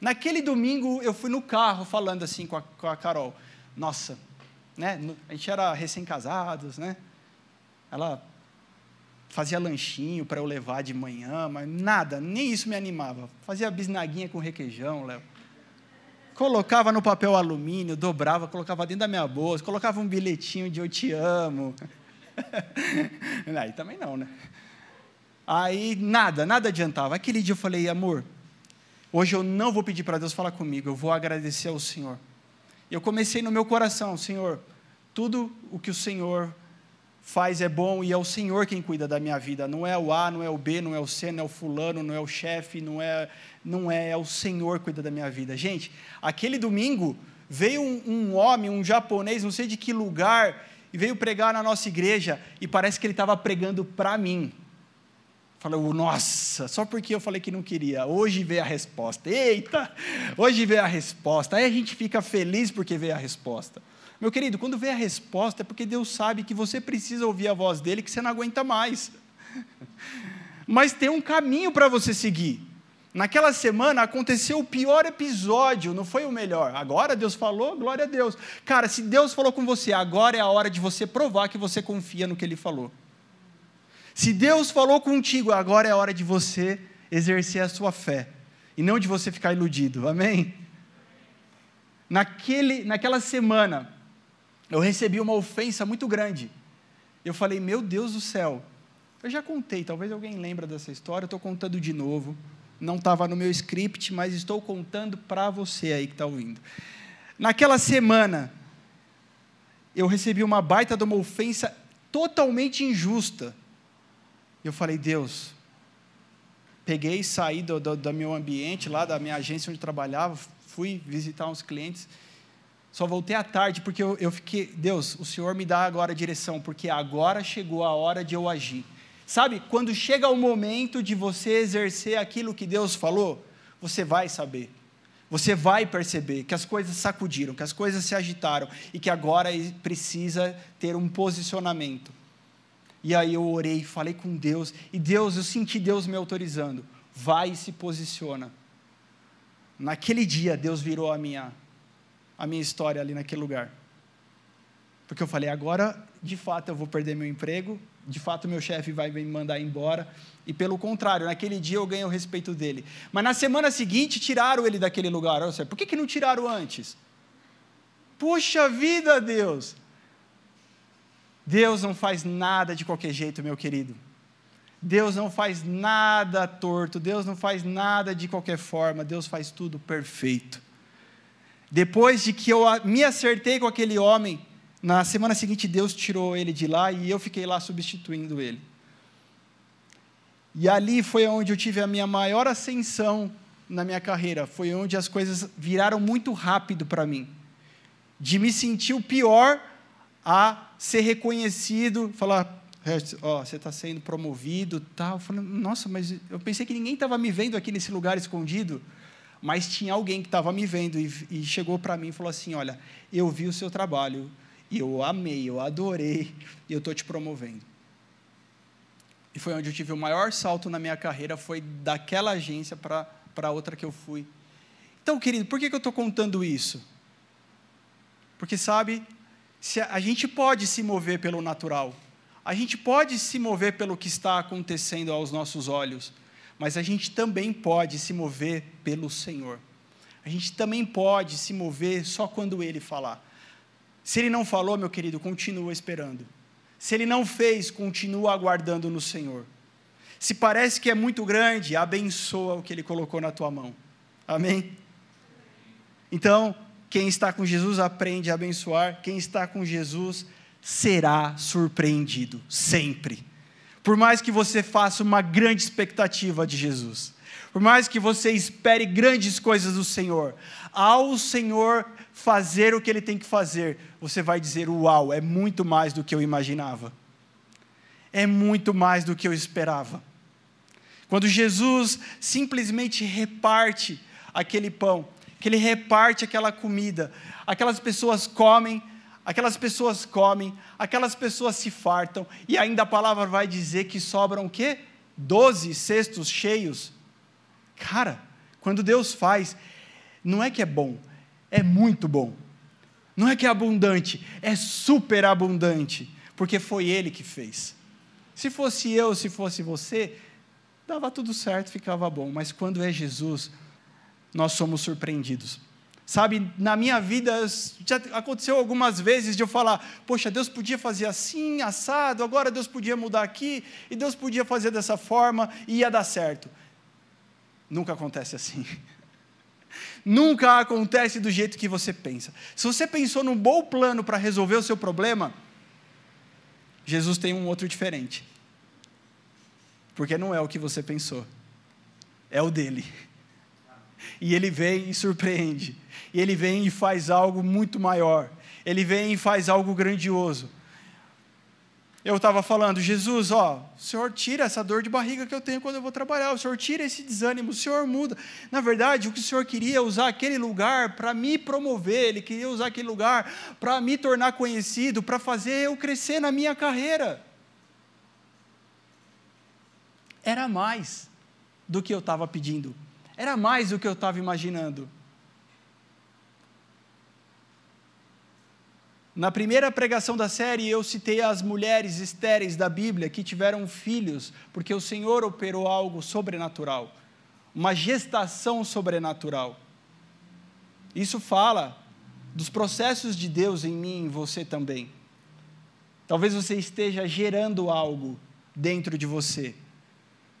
Naquele domingo eu fui no carro falando assim com a, com a Carol. Nossa, né? A gente era recém-casados, né? Ela fazia lanchinho para eu levar de manhã, mas nada, nem isso me animava. Fazia bisnaguinha com requeijão, Léo colocava no papel alumínio, dobrava, colocava dentro da minha bolsa, colocava um bilhetinho de eu te amo. Aí também não, né? Aí nada, nada adiantava. Aquele dia eu falei, amor, hoje eu não vou pedir para Deus falar comigo, eu vou agradecer ao Senhor. E eu comecei no meu coração, Senhor, tudo o que o Senhor faz é bom e é o Senhor quem cuida da minha vida. Não é o A, não é o B, não é o C, não é o fulano, não é o chefe, não é, não é, é o Senhor que cuida da minha vida. Gente, aquele domingo veio um, um homem, um japonês, não sei de que lugar, e veio pregar na nossa igreja e parece que ele estava pregando para mim. Falou, nossa, só porque eu falei que não queria. Hoje veio a resposta. Eita, hoje veio a resposta. Aí a gente fica feliz porque veio a resposta. Meu querido, quando vem a resposta é porque Deus sabe que você precisa ouvir a voz dele, que você não aguenta mais. Mas tem um caminho para você seguir. Naquela semana aconteceu o pior episódio, não foi o melhor. Agora Deus falou, glória a Deus. Cara, se Deus falou com você, agora é a hora de você provar que você confia no que Ele falou. Se Deus falou contigo, agora é a hora de você exercer a sua fé e não de você ficar iludido. Amém? Naquele, naquela semana, eu recebi uma ofensa muito grande. Eu falei, meu Deus do céu. Eu já contei, talvez alguém lembre dessa história, estou contando de novo. Não estava no meu script, mas estou contando para você aí que está ouvindo. Naquela semana, eu recebi uma baita de uma ofensa totalmente injusta. Eu falei, Deus, peguei, saí do, do, do meu ambiente, lá da minha agência onde trabalhava, fui visitar uns clientes só voltei à tarde porque eu, eu fiquei, Deus, o Senhor me dá agora a direção, porque agora chegou a hora de eu agir. Sabe, quando chega o momento de você exercer aquilo que Deus falou, você vai saber. Você vai perceber que as coisas sacudiram, que as coisas se agitaram e que agora precisa ter um posicionamento. E aí eu orei, falei com Deus, e Deus, eu senti Deus me autorizando. Vai e se posiciona. Naquele dia, Deus virou a minha a minha história ali naquele lugar. Porque eu falei, agora, de fato, eu vou perder meu emprego, de fato, meu chefe vai me mandar embora. E pelo contrário, naquele dia eu ganhei o respeito dele. Mas na semana seguinte, tiraram ele daquele lugar. Eu sei, por que, que não tiraram antes? Puxa vida, Deus! Deus não faz nada de qualquer jeito, meu querido. Deus não faz nada torto, Deus não faz nada de qualquer forma, Deus faz tudo perfeito. Depois de que eu me acertei com aquele homem, na semana seguinte Deus tirou ele de lá e eu fiquei lá substituindo ele. E ali foi onde eu tive a minha maior ascensão na minha carreira. Foi onde as coisas viraram muito rápido para mim. De me sentir o pior a ser reconhecido, falar, ó, oh, você está sendo promovido, tal. Falando, nossa, mas eu pensei que ninguém estava me vendo aqui nesse lugar escondido mas tinha alguém que estava me vendo e, e chegou para mim e falou assim: Olha, eu vi o seu trabalho, eu amei, eu adorei, e eu estou te promovendo. E foi onde eu tive o maior salto na minha carreira, foi daquela agência para outra que eu fui. Então, querido, por que, que eu estou contando isso? Porque, sabe, se a, a gente pode se mover pelo natural, a gente pode se mover pelo que está acontecendo aos nossos olhos, mas a gente também pode se mover pelo Senhor. A gente também pode se mover só quando Ele falar. Se Ele não falou, meu querido, continua esperando. Se Ele não fez, continua aguardando no Senhor. Se parece que é muito grande, abençoa o que Ele colocou na tua mão. Amém? Então, quem está com Jesus aprende a abençoar, quem está com Jesus será surpreendido, sempre. Por mais que você faça uma grande expectativa de Jesus, por mais que você espere grandes coisas do Senhor, ao Senhor fazer o que ele tem que fazer, você vai dizer: Uau, é muito mais do que eu imaginava, é muito mais do que eu esperava. Quando Jesus simplesmente reparte aquele pão, que ele reparte aquela comida, aquelas pessoas comem, aquelas pessoas comem, aquelas pessoas se fartam, e ainda a palavra vai dizer que sobram o quê? Doze cestos cheios. Cara, quando Deus faz, não é que é bom, é muito bom. Não é que é abundante, é super abundante, porque foi Ele que fez. Se fosse eu, se fosse você, dava tudo certo, ficava bom, mas quando é Jesus, nós somos surpreendidos. Sabe, na minha vida já aconteceu algumas vezes de eu falar: Poxa, Deus podia fazer assim, assado, agora Deus podia mudar aqui, e Deus podia fazer dessa forma e ia dar certo. Nunca acontece assim. Nunca acontece do jeito que você pensa. Se você pensou num bom plano para resolver o seu problema, Jesus tem um outro diferente. Porque não é o que você pensou, é o dele. E ele vem e surpreende. E ele vem e faz algo muito maior. Ele vem e faz algo grandioso. Eu estava falando, Jesus, ó, o Senhor tira essa dor de barriga que eu tenho quando eu vou trabalhar, o Senhor tira esse desânimo, o Senhor muda. Na verdade, o que o Senhor queria é usar aquele lugar para me promover, Ele queria usar aquele lugar para me tornar conhecido, para fazer eu crescer na minha carreira. Era mais do que eu estava pedindo. Era mais do que eu estava imaginando. Na primeira pregação da série, eu citei as mulheres estéreis da Bíblia que tiveram filhos, porque o Senhor operou algo sobrenatural, uma gestação sobrenatural. Isso fala dos processos de Deus em mim e em você também. Talvez você esteja gerando algo dentro de você.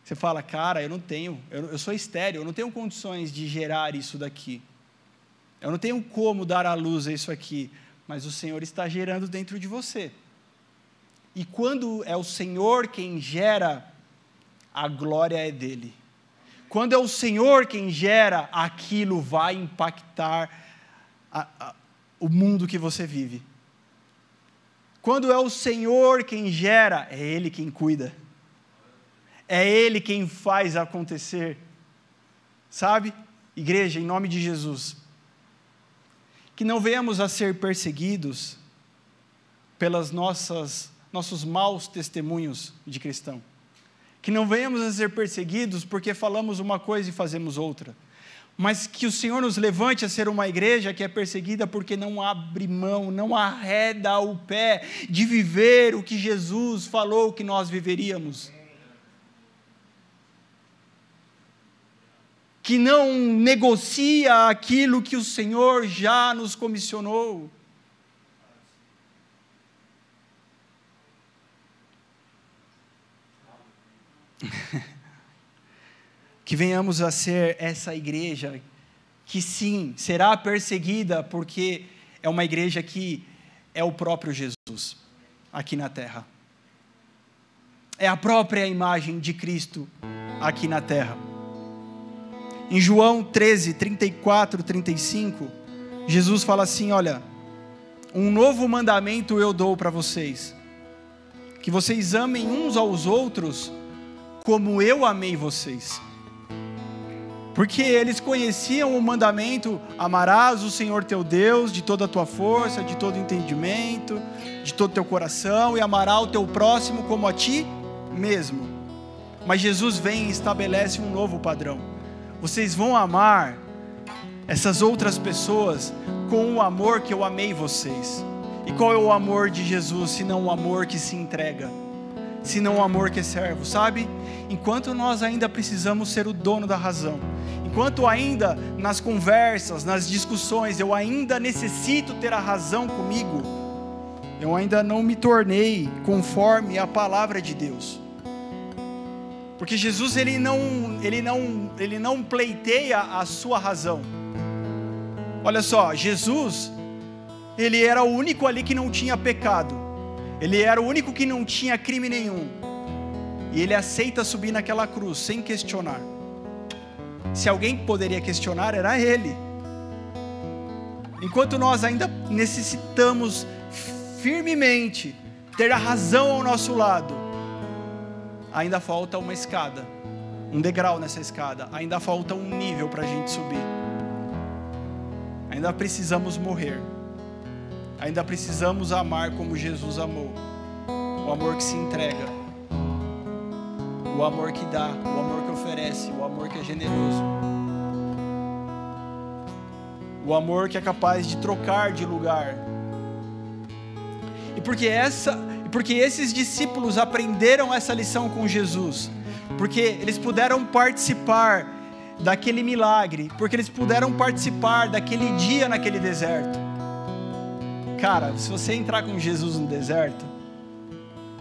Você fala, cara, eu não tenho, eu, eu sou estéreo, eu não tenho condições de gerar isso daqui. Eu não tenho como dar à luz isso aqui, mas o Senhor está gerando dentro de você. E quando é o Senhor quem gera, a glória é dele. Quando é o Senhor quem gera, aquilo vai impactar a, a, o mundo que você vive. Quando é o Senhor quem gera, é Ele quem cuida. É Ele quem faz acontecer. Sabe? Igreja, em nome de Jesus, que não venhamos a ser perseguidos pelas nossas nossos maus testemunhos de cristão. Que não venhamos a ser perseguidos porque falamos uma coisa e fazemos outra. Mas que o Senhor nos levante a ser uma igreja que é perseguida porque não abre mão, não arreda o pé de viver o que Jesus falou que nós viveríamos. Que não negocia aquilo que o Senhor já nos comissionou. que venhamos a ser essa igreja que sim, será perseguida porque é uma igreja que é o próprio Jesus aqui na terra. É a própria imagem de Cristo aqui na terra. Em João 13, 34, 35, Jesus fala assim: Olha, um novo mandamento eu dou para vocês, que vocês amem uns aos outros como eu amei vocês. Porque eles conheciam o mandamento: amarás o Senhor teu Deus de toda a tua força, de todo entendimento, de todo o teu coração, e amarás o teu próximo como a ti mesmo. Mas Jesus vem e estabelece um novo padrão vocês vão amar essas outras pessoas com o amor que eu amei vocês. E qual é o amor de Jesus, se não o amor que se entrega, se não o amor que é servo, sabe? Enquanto nós ainda precisamos ser o dono da razão, enquanto ainda nas conversas, nas discussões, eu ainda necessito ter a razão comigo, eu ainda não me tornei conforme a palavra de Deus. Porque Jesus ele não, ele não, ele não pleiteia a sua razão. Olha só, Jesus, ele era o único ali que não tinha pecado. Ele era o único que não tinha crime nenhum. E ele aceita subir naquela cruz sem questionar. Se alguém poderia questionar, era ele. Enquanto nós ainda necessitamos firmemente ter a razão ao nosso lado, ainda falta uma escada, um degrau nessa escada, ainda falta um nível para a gente subir. Ainda precisamos morrer, ainda precisamos amar como Jesus amou. O amor que se entrega, o amor que dá, o amor que oferece, o amor que é generoso, o amor que é capaz de trocar de lugar. E porque essa, porque esses discípulos aprenderam essa lição com Jesus, porque eles puderam participar daquele milagre, porque eles puderam participar daquele dia naquele deserto. Cara, se você entrar com Jesus no deserto,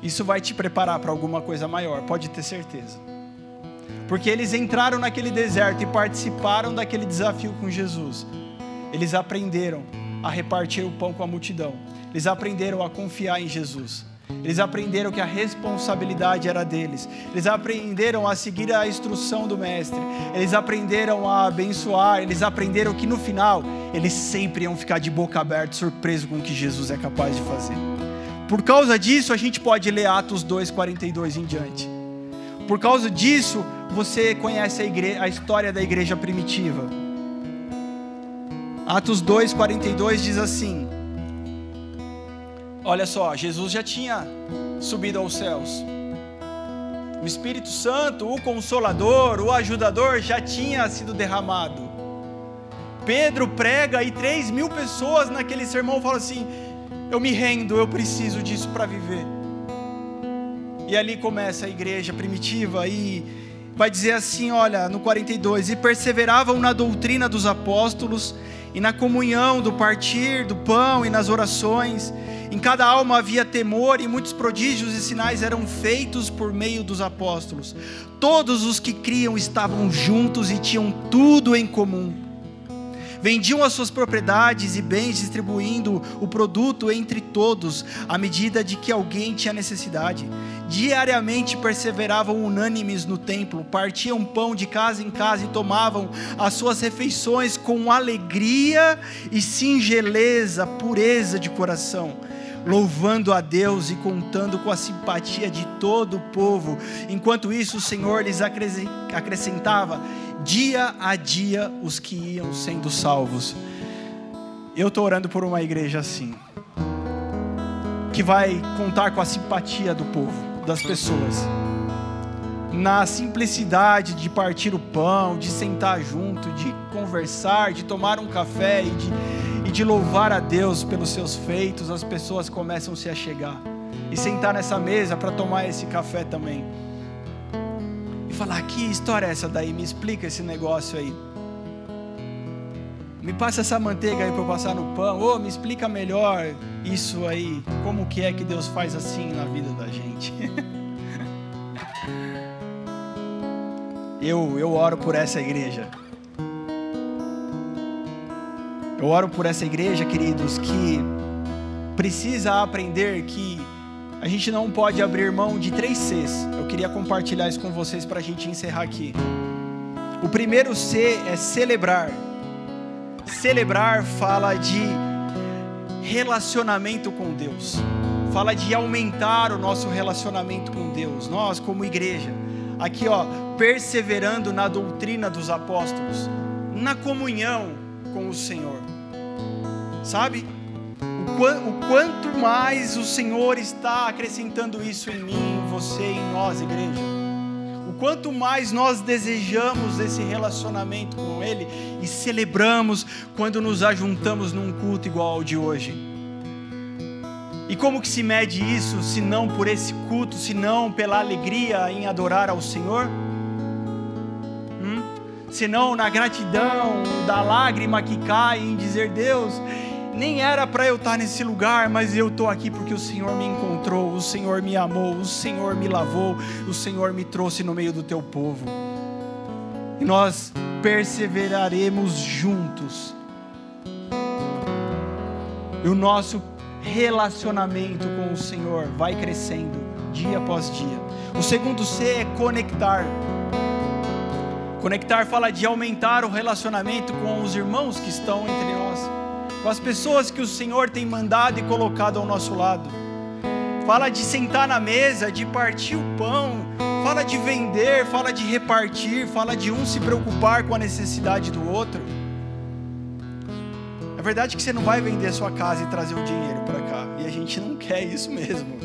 isso vai te preparar para alguma coisa maior, pode ter certeza. Porque eles entraram naquele deserto e participaram daquele desafio com Jesus. Eles aprenderam a repartir o pão com a multidão. Eles aprenderam a confiar em Jesus. Eles aprenderam que a responsabilidade era deles. Eles aprenderam a seguir a instrução do Mestre. Eles aprenderam a abençoar. Eles aprenderam que no final eles sempre iam ficar de boca aberta, surpreso com o que Jesus é capaz de fazer. Por causa disso, a gente pode ler Atos 2:42 em diante. Por causa disso, você conhece a, a história da igreja primitiva. Atos 2:42 diz assim: Olha só, Jesus já tinha subido aos céus. O Espírito Santo, o Consolador, o Ajudador já tinha sido derramado. Pedro prega e três mil pessoas naquele sermão falam assim: Eu me rendo, eu preciso disso para viver. E ali começa a igreja primitiva e vai dizer assim: olha, no 42: E perseveravam na doutrina dos apóstolos e na comunhão do partir do pão e nas orações em cada alma havia temor e muitos prodígios e sinais eram feitos por meio dos apóstolos. Todos os que criam estavam juntos e tinham tudo em comum. Vendiam as suas propriedades e bens, distribuindo o produto entre todos, à medida de que alguém tinha necessidade. Diariamente perseveravam unânimes no templo, partiam pão de casa em casa e tomavam as suas refeições com alegria e singeleza, pureza de coração louvando a Deus e contando com a simpatia de todo o povo. Enquanto isso, o Senhor lhes acrescentava dia a dia os que iam sendo salvos. Eu estou orando por uma igreja assim, que vai contar com a simpatia do povo, das pessoas, na simplicidade de partir o pão, de sentar junto, de conversar, de tomar um café e de e de louvar a Deus pelos seus feitos, as pessoas começam -se a chegar e sentar nessa mesa para tomar esse café também. E falar: que história é essa daí? Me explica esse negócio aí. Me passa essa manteiga aí para eu passar no pão. Ô, oh, me explica melhor isso aí. Como que é que Deus faz assim na vida da gente? eu, eu oro por essa igreja. Eu oro por essa igreja, queridos, que precisa aprender que a gente não pode abrir mão de três Cs. Eu queria compartilhar isso com vocês para a gente encerrar aqui. O primeiro C é celebrar. Celebrar fala de relacionamento com Deus, fala de aumentar o nosso relacionamento com Deus. Nós, como igreja, aqui ó, perseverando na doutrina dos apóstolos, na comunhão com o Senhor. Sabe? O quanto mais o Senhor está acrescentando isso em mim, em você, em nós, igreja. O quanto mais nós desejamos esse relacionamento com Ele e celebramos quando nos ajuntamos num culto igual ao de hoje. E como que se mede isso, se não por esse culto, se não pela alegria em adorar ao Senhor? senão na gratidão da lágrima que cai em dizer: Deus, nem era para eu estar nesse lugar, mas eu estou aqui porque o Senhor me encontrou, o Senhor me amou, o Senhor me lavou, o Senhor me trouxe no meio do teu povo. E nós perseveraremos juntos E o nosso relacionamento com o Senhor vai crescendo dia após dia. O segundo C é conectar. Conectar fala de aumentar o relacionamento com os irmãos que estão entre nós, com as pessoas que o Senhor tem mandado e colocado ao nosso lado. Fala de sentar na mesa, de partir o pão, fala de vender, fala de repartir, fala de um se preocupar com a necessidade do outro. É verdade que você não vai vender a sua casa e trazer o dinheiro para cá, e a gente não quer isso mesmo.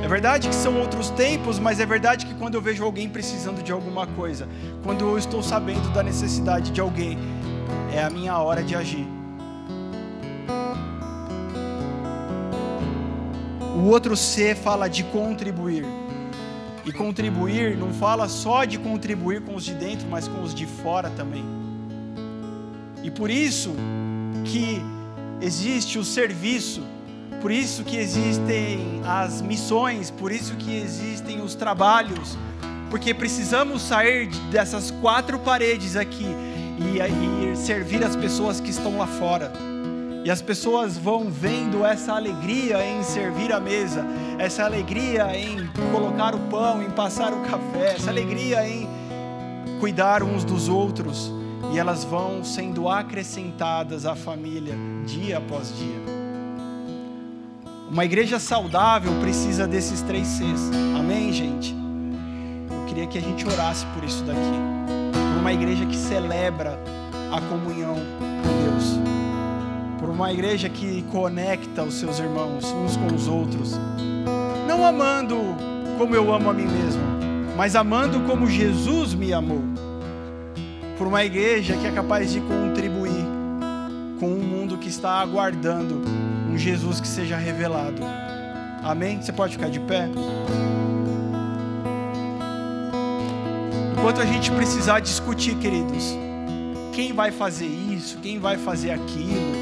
É verdade que são outros tempos, mas é verdade que quando eu vejo alguém precisando de alguma coisa, quando eu estou sabendo da necessidade de alguém, é a minha hora de agir. O outro C fala de contribuir. E contribuir não fala só de contribuir com os de dentro, mas com os de fora também. E por isso que existe o serviço por isso que existem as missões, por isso que existem os trabalhos, porque precisamos sair dessas quatro paredes aqui e, e servir as pessoas que estão lá fora. E as pessoas vão vendo essa alegria em servir a mesa, essa alegria em colocar o pão, em passar o café, essa alegria em cuidar uns dos outros, e elas vão sendo acrescentadas à família dia após dia. Uma igreja saudável precisa desses três Cs. Amém, gente? Eu queria que a gente orasse por isso daqui. Por uma igreja que celebra a comunhão com Deus. Por uma igreja que conecta os seus irmãos uns com os outros. Não amando como eu amo a mim mesmo, mas amando como Jesus me amou. Por uma igreja que é capaz de contribuir com um mundo que está aguardando um Jesus que seja revelado. Amém? Você pode ficar de pé? Enquanto a gente precisar discutir, queridos, quem vai fazer isso, quem vai fazer aquilo,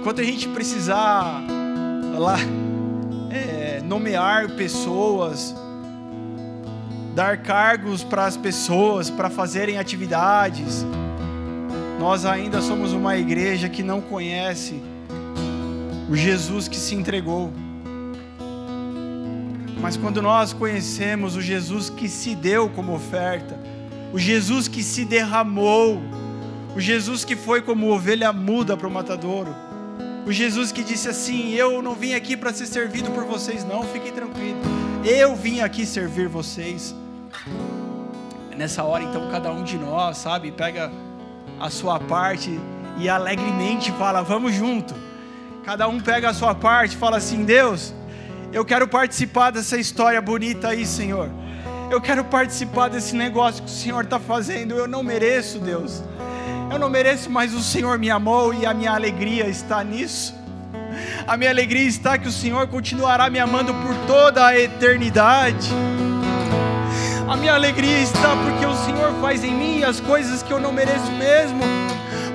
enquanto a gente precisar lá é, nomear pessoas, dar cargos para as pessoas para fazerem atividades, nós ainda somos uma igreja que não conhece o Jesus que se entregou. Mas quando nós conhecemos o Jesus que se deu como oferta, o Jesus que se derramou, o Jesus que foi como ovelha muda para o matadouro, o Jesus que disse assim: Eu não vim aqui para ser servido por vocês, não, fiquem tranquilos, eu vim aqui servir vocês. Nessa hora, então, cada um de nós, sabe, pega a sua parte e alegremente fala: Vamos junto Cada um pega a sua parte e fala assim: Deus, eu quero participar dessa história bonita aí, Senhor. Eu quero participar desse negócio que o Senhor está fazendo. Eu não mereço, Deus. Eu não mereço, mas o Senhor me amou e a minha alegria está nisso. A minha alegria está que o Senhor continuará me amando por toda a eternidade. A minha alegria está porque o Senhor faz em mim as coisas que eu não mereço mesmo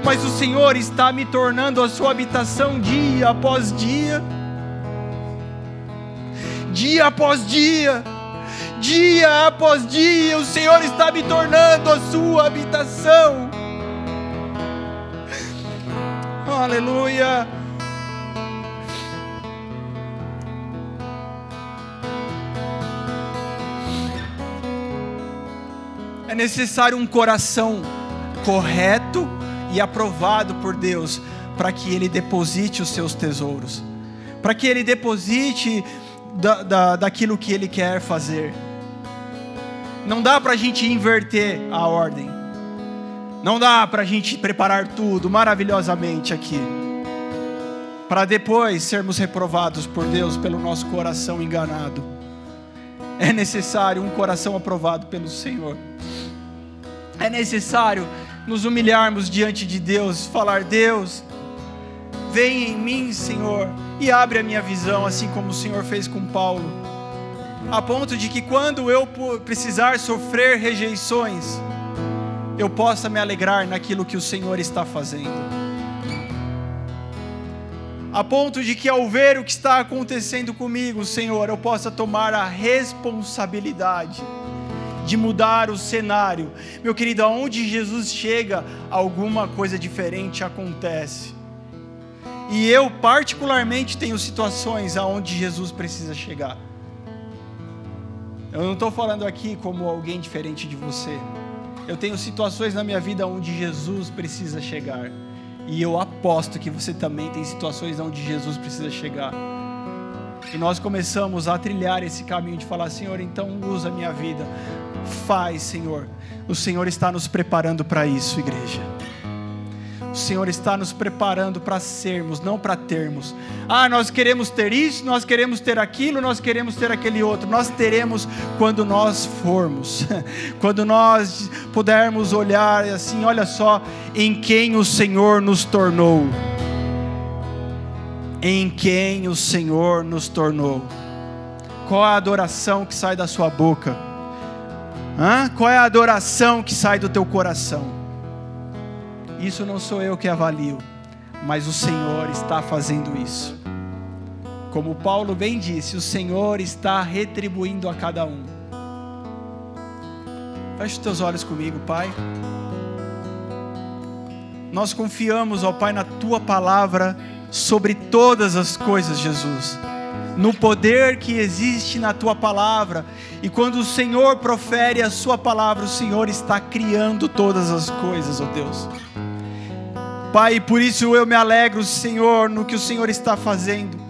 mas o Senhor está me tornando a sua habitação dia após dia. Dia após dia, dia após dia, o Senhor está me tornando a sua habitação. Aleluia. É necessário um coração correto e aprovado por Deus para que Ele deposite os seus tesouros, para que Ele deposite da, da, daquilo que Ele quer fazer. Não dá para a gente inverter a ordem, não dá para a gente preparar tudo maravilhosamente aqui, para depois sermos reprovados por Deus pelo nosso coração enganado. É necessário um coração aprovado pelo Senhor. É necessário nos humilharmos diante de Deus, falar: Deus, vem em mim, Senhor, e abre a minha visão, assim como o Senhor fez com Paulo, a ponto de que quando eu precisar sofrer rejeições, eu possa me alegrar naquilo que o Senhor está fazendo. A ponto de que ao ver o que está acontecendo comigo, Senhor, eu possa tomar a responsabilidade de mudar o cenário. Meu querido, aonde Jesus chega, alguma coisa diferente acontece. E eu, particularmente, tenho situações aonde Jesus precisa chegar. Eu não estou falando aqui como alguém diferente de você. Eu tenho situações na minha vida onde Jesus precisa chegar. E eu aposto que você também tem situações onde Jesus precisa chegar. E nós começamos a trilhar esse caminho de falar: Senhor, então usa a minha vida. Faz, Senhor. O Senhor está nos preparando para isso, igreja. O Senhor está nos preparando para sermos, não para termos. Ah, nós queremos ter isso, nós queremos ter aquilo, nós queremos ter aquele outro. Nós teremos quando nós formos, quando nós pudermos olhar assim, olha só em quem o Senhor nos tornou. Em quem o Senhor nos tornou. Qual a adoração que sai da sua boca? Hã? Qual é a adoração que sai do teu coração? Isso não sou eu que avalio, mas o Senhor está fazendo isso. Como Paulo bem disse, o Senhor está retribuindo a cada um. Feche os teus olhos comigo, Pai. Nós confiamos, ó Pai, na tua palavra sobre todas as coisas, Jesus. No poder que existe na tua palavra. E quando o Senhor profere a sua palavra, o Senhor está criando todas as coisas, ó Deus. Pai, por isso eu me alegro, Senhor, no que o Senhor está fazendo.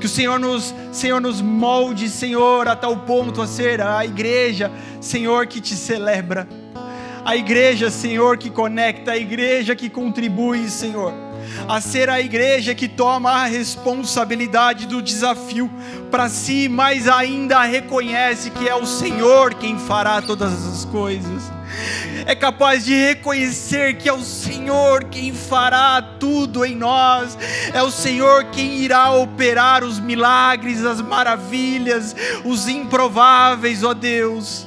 Que o Senhor nos, Senhor nos molde, Senhor, a tal ponto a ser a igreja, Senhor, que te celebra. A igreja, Senhor, que conecta, a igreja que contribui, Senhor a ser a igreja que toma a responsabilidade do desafio para si, mas ainda reconhece que é o Senhor quem fará todas as coisas. É capaz de reconhecer que é o Senhor quem fará tudo em nós, é o Senhor quem irá operar os milagres, as maravilhas, os improváveis, ó Deus.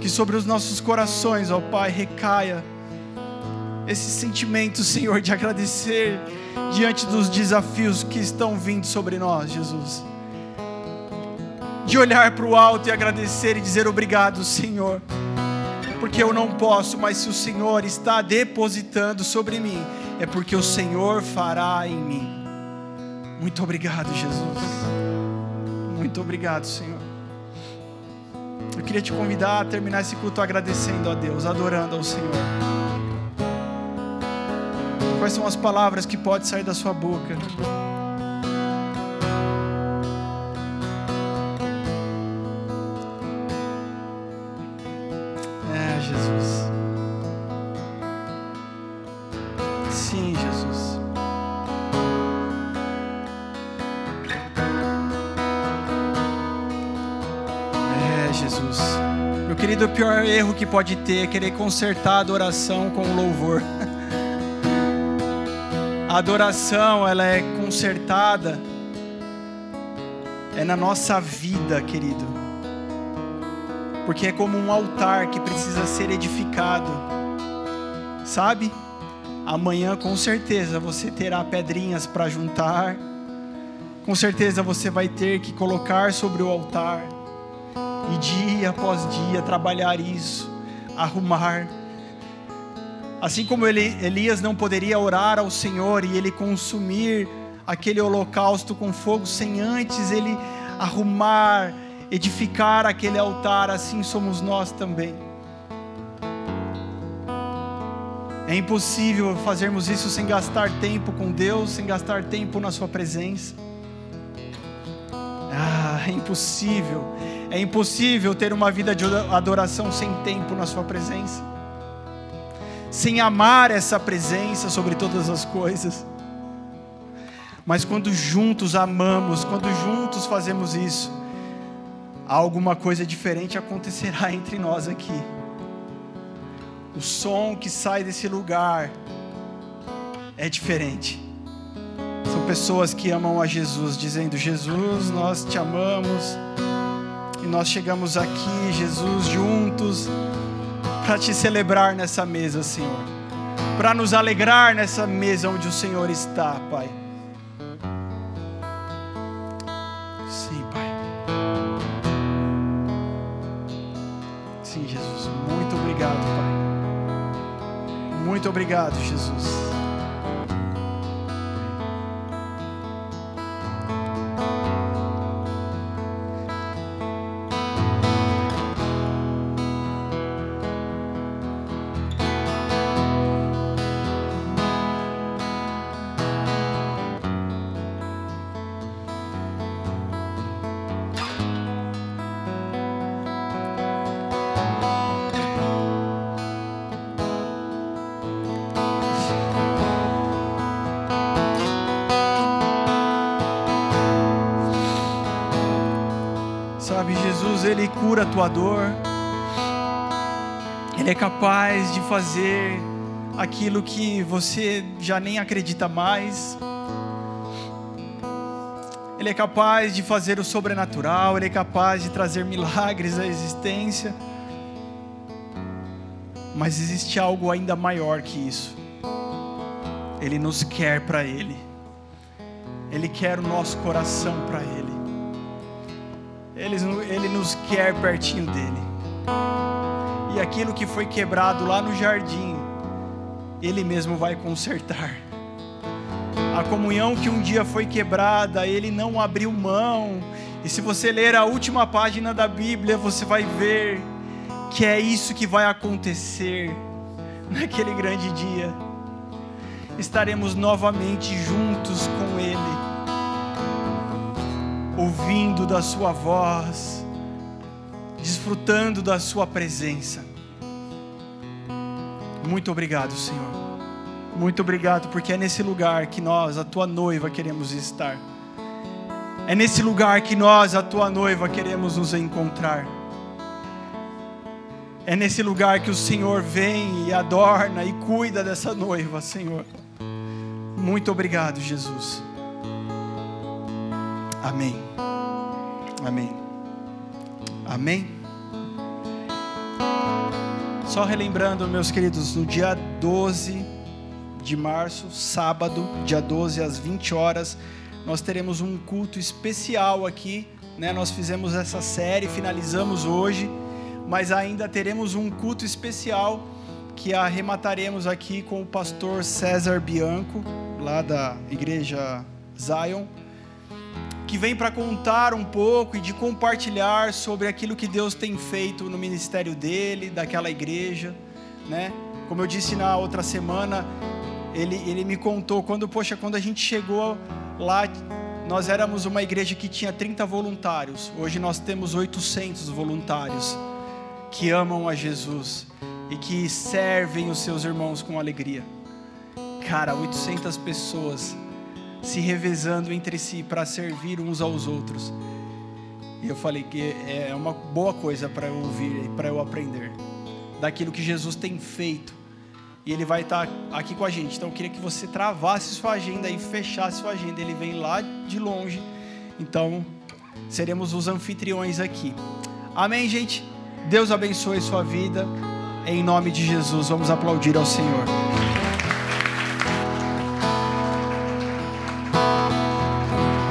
Que sobre os nossos corações, ó Pai, recaia esse sentimento, Senhor, de agradecer diante dos desafios que estão vindo sobre nós, Jesus. De olhar para o alto e agradecer e dizer obrigado, Senhor, porque eu não posso, mas se o Senhor está depositando sobre mim, é porque o Senhor fará em mim. Muito obrigado, Jesus. Muito obrigado, Senhor. Eu queria te convidar a terminar esse culto agradecendo a Deus, adorando ao Senhor. Quais são as palavras que podem sair da sua boca? É, Jesus. Sim, Jesus. É, Jesus. Meu querido, o pior erro que pode ter é querer consertar a adoração com louvor. A adoração, ela é consertada é na nossa vida, querido. Porque é como um altar que precisa ser edificado. Sabe? Amanhã com certeza você terá pedrinhas para juntar. Com certeza você vai ter que colocar sobre o altar. E dia após dia trabalhar isso, arrumar Assim como ele, Elias não poderia orar ao Senhor e ele consumir aquele holocausto com fogo sem antes ele arrumar, edificar aquele altar, assim somos nós também. É impossível fazermos isso sem gastar tempo com Deus, sem gastar tempo na Sua presença. Ah, é impossível. É impossível ter uma vida de adoração sem tempo na Sua presença sem amar essa presença sobre todas as coisas. Mas quando juntos amamos, quando juntos fazemos isso, alguma coisa diferente acontecerá entre nós aqui. O som que sai desse lugar é diferente. São pessoas que amam a Jesus, dizendo: Jesus, nós te amamos. E nós chegamos aqui, Jesus, juntos para te celebrar nessa mesa, Senhor. Para nos alegrar nessa mesa onde o Senhor está, Pai. Sim, Pai. Sim, Jesus. Muito obrigado, Pai. Muito obrigado, Jesus. Cura a tua dor. Ele é capaz de fazer aquilo que você já nem acredita mais. Ele é capaz de fazer o sobrenatural, Ele é capaz de trazer milagres à existência. Mas existe algo ainda maior que isso. Ele nos quer para Ele. Ele quer o nosso coração para Ele. Ele, ele nos quer pertinho dele. E aquilo que foi quebrado lá no jardim, Ele mesmo vai consertar. A comunhão que um dia foi quebrada, Ele não abriu mão. E se você ler a última página da Bíblia, você vai ver que é isso que vai acontecer naquele grande dia. Estaremos novamente juntos com Ele ouvindo da Sua voz, desfrutando da Sua presença. Muito obrigado, Senhor. Muito obrigado, porque é nesse lugar que nós, a Tua noiva, queremos estar. É nesse lugar que nós, a Tua noiva, queremos nos encontrar. É nesse lugar que o Senhor vem e adorna e cuida dessa noiva, Senhor. Muito obrigado, Jesus. Amém. Amém. Amém. Só relembrando, meus queridos, no dia 12 de março, sábado, dia 12 às 20 horas, nós teremos um culto especial aqui, né? Nós fizemos essa série, finalizamos hoje, mas ainda teremos um culto especial que arremataremos aqui com o pastor César Bianco, lá da igreja Zion que vem para contar um pouco e de compartilhar sobre aquilo que Deus tem feito no ministério dele, daquela igreja, né? Como eu disse na outra semana, ele, ele me contou quando, poxa, quando a gente chegou lá, nós éramos uma igreja que tinha 30 voluntários. Hoje nós temos 800 voluntários que amam a Jesus e que servem os seus irmãos com alegria. Cara, 800 pessoas se revezando entre si para servir uns aos outros. E eu falei que é uma boa coisa para eu ouvir, para eu aprender daquilo que Jesus tem feito. E ele vai estar aqui com a gente. Então eu queria que você travasse sua agenda e fechasse sua agenda. Ele vem lá de longe. Então seremos os anfitriões aqui. Amém, gente? Deus abençoe sua vida. Em nome de Jesus, vamos aplaudir ao Senhor.